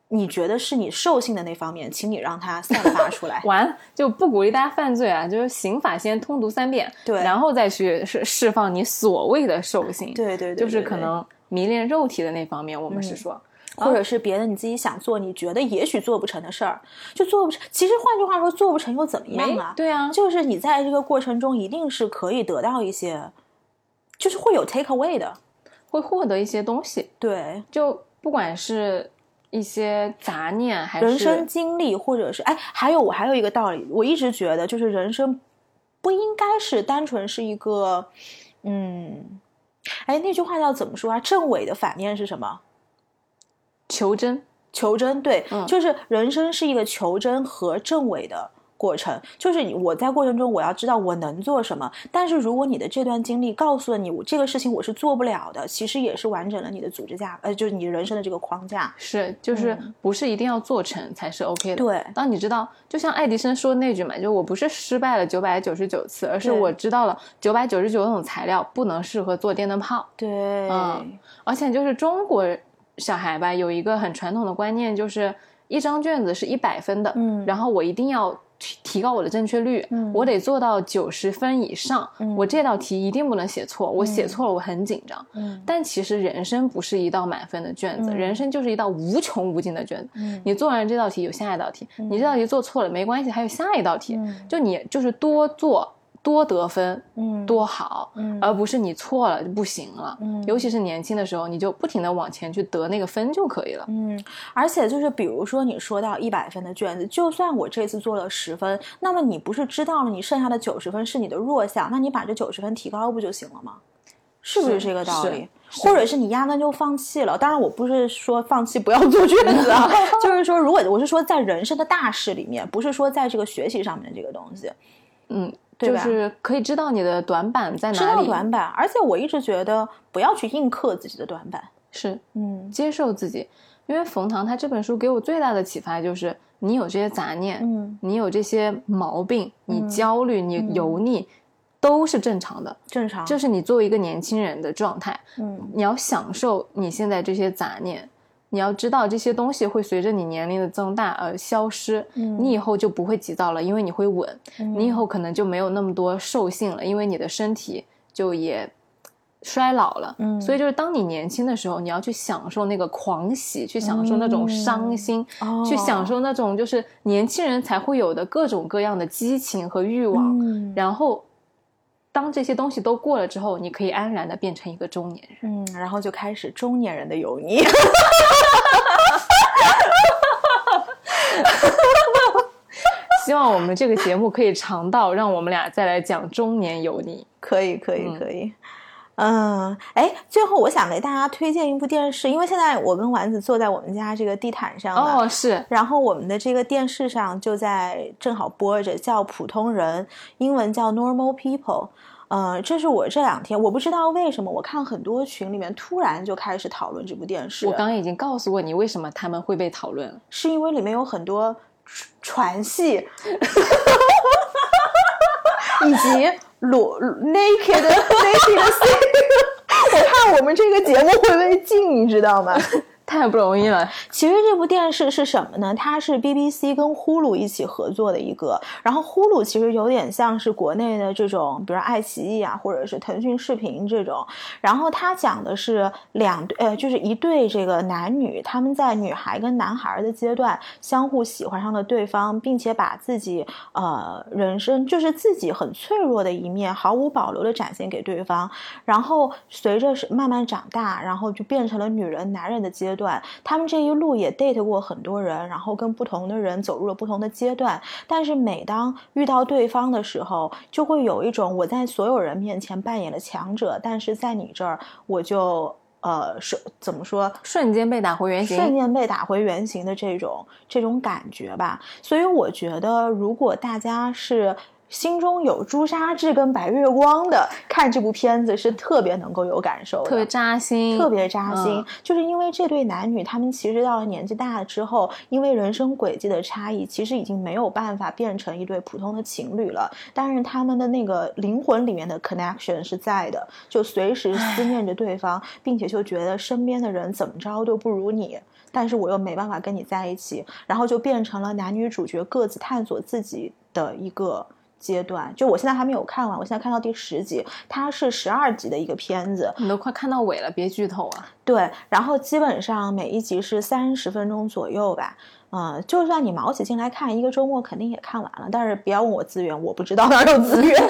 Speaker 2: 你觉得是你兽性的那方面，请你让它散发出来。[LAUGHS]
Speaker 1: 完就不鼓励大家犯罪啊，就是刑法先通读三遍，
Speaker 2: 对，
Speaker 1: 然后再去释释放你所谓的兽性。
Speaker 2: 对对对，
Speaker 1: 就是可能。迷恋肉体的那方面，我们是说，
Speaker 2: 或者是别的你自己想做，你觉得也许做不成的事儿，就做不成。其实换句话说，做不成又怎么样啊？
Speaker 1: 对啊，
Speaker 2: 就是你在这个过程中一定是可以得到一些，就是会有 take away 的，
Speaker 1: 会获得一些东西。
Speaker 2: 对，
Speaker 1: 就不管是一些杂念，还是
Speaker 2: 人生经历，或者是哎，还有我还有一个道理，我一直觉得就是人生不应该是单纯是一个，嗯。哎，那句话要怎么说啊？正伪的反面是什么？
Speaker 1: 求真，
Speaker 2: 求真，对，就是人生是一个求真和正伪的。过程就是我在过程中我要知道我能做什么，但是如果你的这段经历告诉了你我这个事情我是做不了的，其实也是完整了你的组织架，呃，就是你人生的这个框架。
Speaker 1: 是，就是不是一定要做成才是 OK 的。
Speaker 2: 对，
Speaker 1: 当你知道，就像爱迪生说的那句嘛，就我不是失败了九百九十九次，而是我知道了九百九十九种材料不能适合做电灯泡。
Speaker 2: 对，
Speaker 1: 嗯，而且就是中国小孩吧，有一个很传统的观念，就是一张卷子是一百分的，
Speaker 2: 嗯，
Speaker 1: 然后我一定要。提高我的正确率，我得做到九十分以上。我这道题一定不能写错，我写错了我很紧张。但其实人生不是一道满分的卷子，人生就是一道无穷无尽的卷子。你做完这道题有下一道题，你这道题做错了没关系，还有下一道题。就你就是多做。多得分，
Speaker 2: 嗯，
Speaker 1: 多好，
Speaker 2: 嗯，
Speaker 1: 而不是你错了就不行了，
Speaker 2: 嗯，
Speaker 1: 尤其是年轻的时候，你就不停的往前去得那个分就可以了，
Speaker 2: 嗯，而且就是比如说你说到一百分的卷子，就算我这次做了十分，那么你不是知道了你剩下的九十分是你的弱项，那你把这九十分提高不就行了吗？是不是这个道理？或者是你压根就放弃了？当然，我不是说放弃不要做卷子啊，[LAUGHS] 就是说，如果我是说在人生的大事里面，不是说在这个学习上面的这个东西，
Speaker 1: 嗯。就是可以知道你的短板在哪里，
Speaker 2: 知道短板，而且我一直觉得不要去硬克自己的短板，
Speaker 1: 是，
Speaker 2: 嗯，
Speaker 1: 接受自己。因为冯唐他这本书给我最大的启发就是，你有这些杂念，
Speaker 2: 嗯，
Speaker 1: 你有这些毛病，你焦虑，你油腻，都是正常的，
Speaker 2: 正常，
Speaker 1: 这是你作为一个年轻人的状态，
Speaker 2: 嗯，
Speaker 1: 你要享受你现在这些杂念。你要知道这些东西会随着你年龄的增大而消失，你以后就不会急躁了，因为你会稳，你以后可能就没有那么多兽性了，因为你的身体就也衰老了。
Speaker 2: 嗯，
Speaker 1: 所以就是当你年轻的时候，你要去享受那个狂喜，去享受那种伤心，去享受那种就是年轻人才会有的各种各样的激情和欲望，然后。当这些东西都过了之后，你可以安然的变成一个中年人，
Speaker 2: 嗯，然后就开始中年人的油腻。[LAUGHS]
Speaker 1: 希望我们这个节目可以尝到让我们俩再来讲中年油腻。
Speaker 2: 可以，可以，可以。嗯，哎，最后我想给大家推荐一部电视，因为现在我跟丸子坐在我们家这个地毯上
Speaker 1: 哦，是，
Speaker 2: 然后我们的这个电视上就在正好播着叫《普通人》，英文叫 Normal People。嗯，这是我这两天我不知道为什么，我看很多群里面突然就开始讨论这部电视。
Speaker 1: 我刚刚已经告诉过你为什么他们会被讨论，
Speaker 2: 是因为里面有很多传戏，[LAUGHS] 以及裸 naked naked，[LAUGHS] 我怕我们这个节目会被禁，你知道吗？
Speaker 1: 太不容易了。
Speaker 2: 其实这部电视是什么呢？它是 BBC 跟呼噜一起合作的一个。然后呼噜其实有点像是国内的这种，比如爱奇艺啊，或者是腾讯视频这种。然后它讲的是两，呃，就是一对这个男女，他们在女孩跟男孩的阶段相互喜欢上了对方，并且把自己呃人生就是自己很脆弱的一面毫无保留的展现给对方。然后随着是慢慢长大，然后就变成了女人男人的阶段。他们这一路也 date 过很多人，然后跟不同的人走入了不同的阶段。但是每当遇到对方的时候，就会有一种我在所有人面前扮演了强者，但是在你这儿我就呃是怎么说，
Speaker 1: 瞬间被打回原形，
Speaker 2: 瞬间被打回原形的这种这种感觉吧。所以我觉得，如果大家是。心中有朱砂痣跟白月光的，看这部片子是特别能够有感受的，
Speaker 1: 特别扎心，
Speaker 2: 特别扎心。就是因为这对男女，他们其实到了年纪大了之后，因为人生轨迹的差异，其实已经没有办法变成一对普通的情侣了。但是他们的那个灵魂里面的 connection 是在的，就随时思念着对方，并且就觉得身边的人怎么着都不如你，但是我又没办法跟你在一起，然后就变成了男女主角各自探索自己的一个。阶段就我现在还没有看完，我现在看到第十集，它是十二集的一个片子，
Speaker 1: 你都快看到尾了，别剧透啊。
Speaker 2: 对，然后基本上每一集是三十分钟左右吧，嗯，就算你卯起劲来看，一个周末肯定也看完了。但是不要问我资源，我不知道哪有资源。[LAUGHS]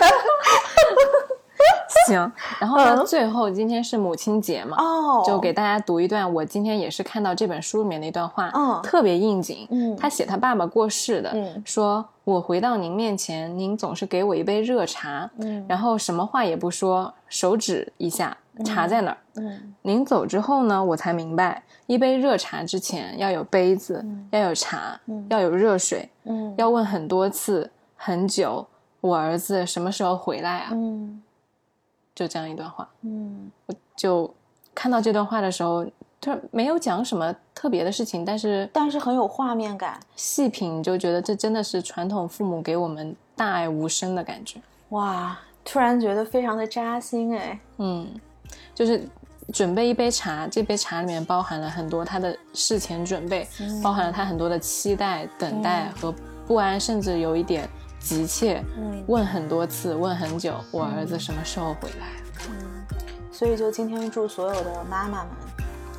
Speaker 2: [LAUGHS]
Speaker 1: 行，然后呢？最后今天是母亲节嘛，
Speaker 2: 哦，
Speaker 1: 就给大家读一段我今天也是看到这本书里面的一段话，
Speaker 2: 嗯，
Speaker 1: 特别应景。
Speaker 2: 嗯，
Speaker 1: 他写他爸爸过世的，
Speaker 2: 嗯，
Speaker 1: 说我回到您面前，您总是给我一杯热茶，
Speaker 2: 嗯，
Speaker 1: 然后什么话也不说，手指一下，茶在哪儿？
Speaker 2: 嗯，
Speaker 1: 您走之后呢，我才明白，一杯热茶之前要有杯子，要有茶，要有热水，
Speaker 2: 嗯，
Speaker 1: 要问很多次，很久，我儿子什么时候回来啊？
Speaker 2: 嗯。
Speaker 1: 就这样一段话，
Speaker 2: 嗯，
Speaker 1: 我就看到这段话的时候，突然没有讲什么特别的事情，但是
Speaker 2: 但是很有画面感，
Speaker 1: 细品就觉得这真的是传统父母给我们大爱无声的感觉，
Speaker 2: 哇，突然觉得非常的扎心哎，
Speaker 1: 嗯，就是准备一杯茶，这杯茶里面包含了很多他的事前准备，包含了他很多的期待、等待和不安，甚至有一点。急切，
Speaker 2: 嗯，
Speaker 1: 问很多次，问很久，我儿子什么时候回来？
Speaker 2: 嗯，所以就今天祝所有的妈妈们，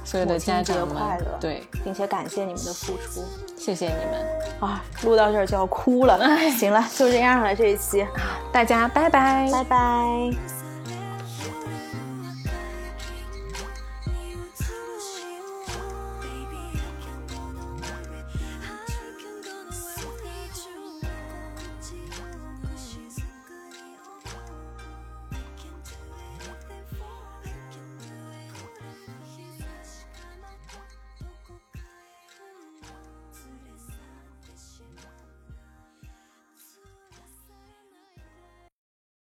Speaker 1: 所有的家长们
Speaker 2: 快乐，
Speaker 1: 对，
Speaker 2: 并且感谢你们的付出，
Speaker 1: 谢谢你们。
Speaker 2: 啊！录到这儿就要哭了，行了，就这样了，这一期，
Speaker 1: 大家拜拜，
Speaker 2: 拜拜。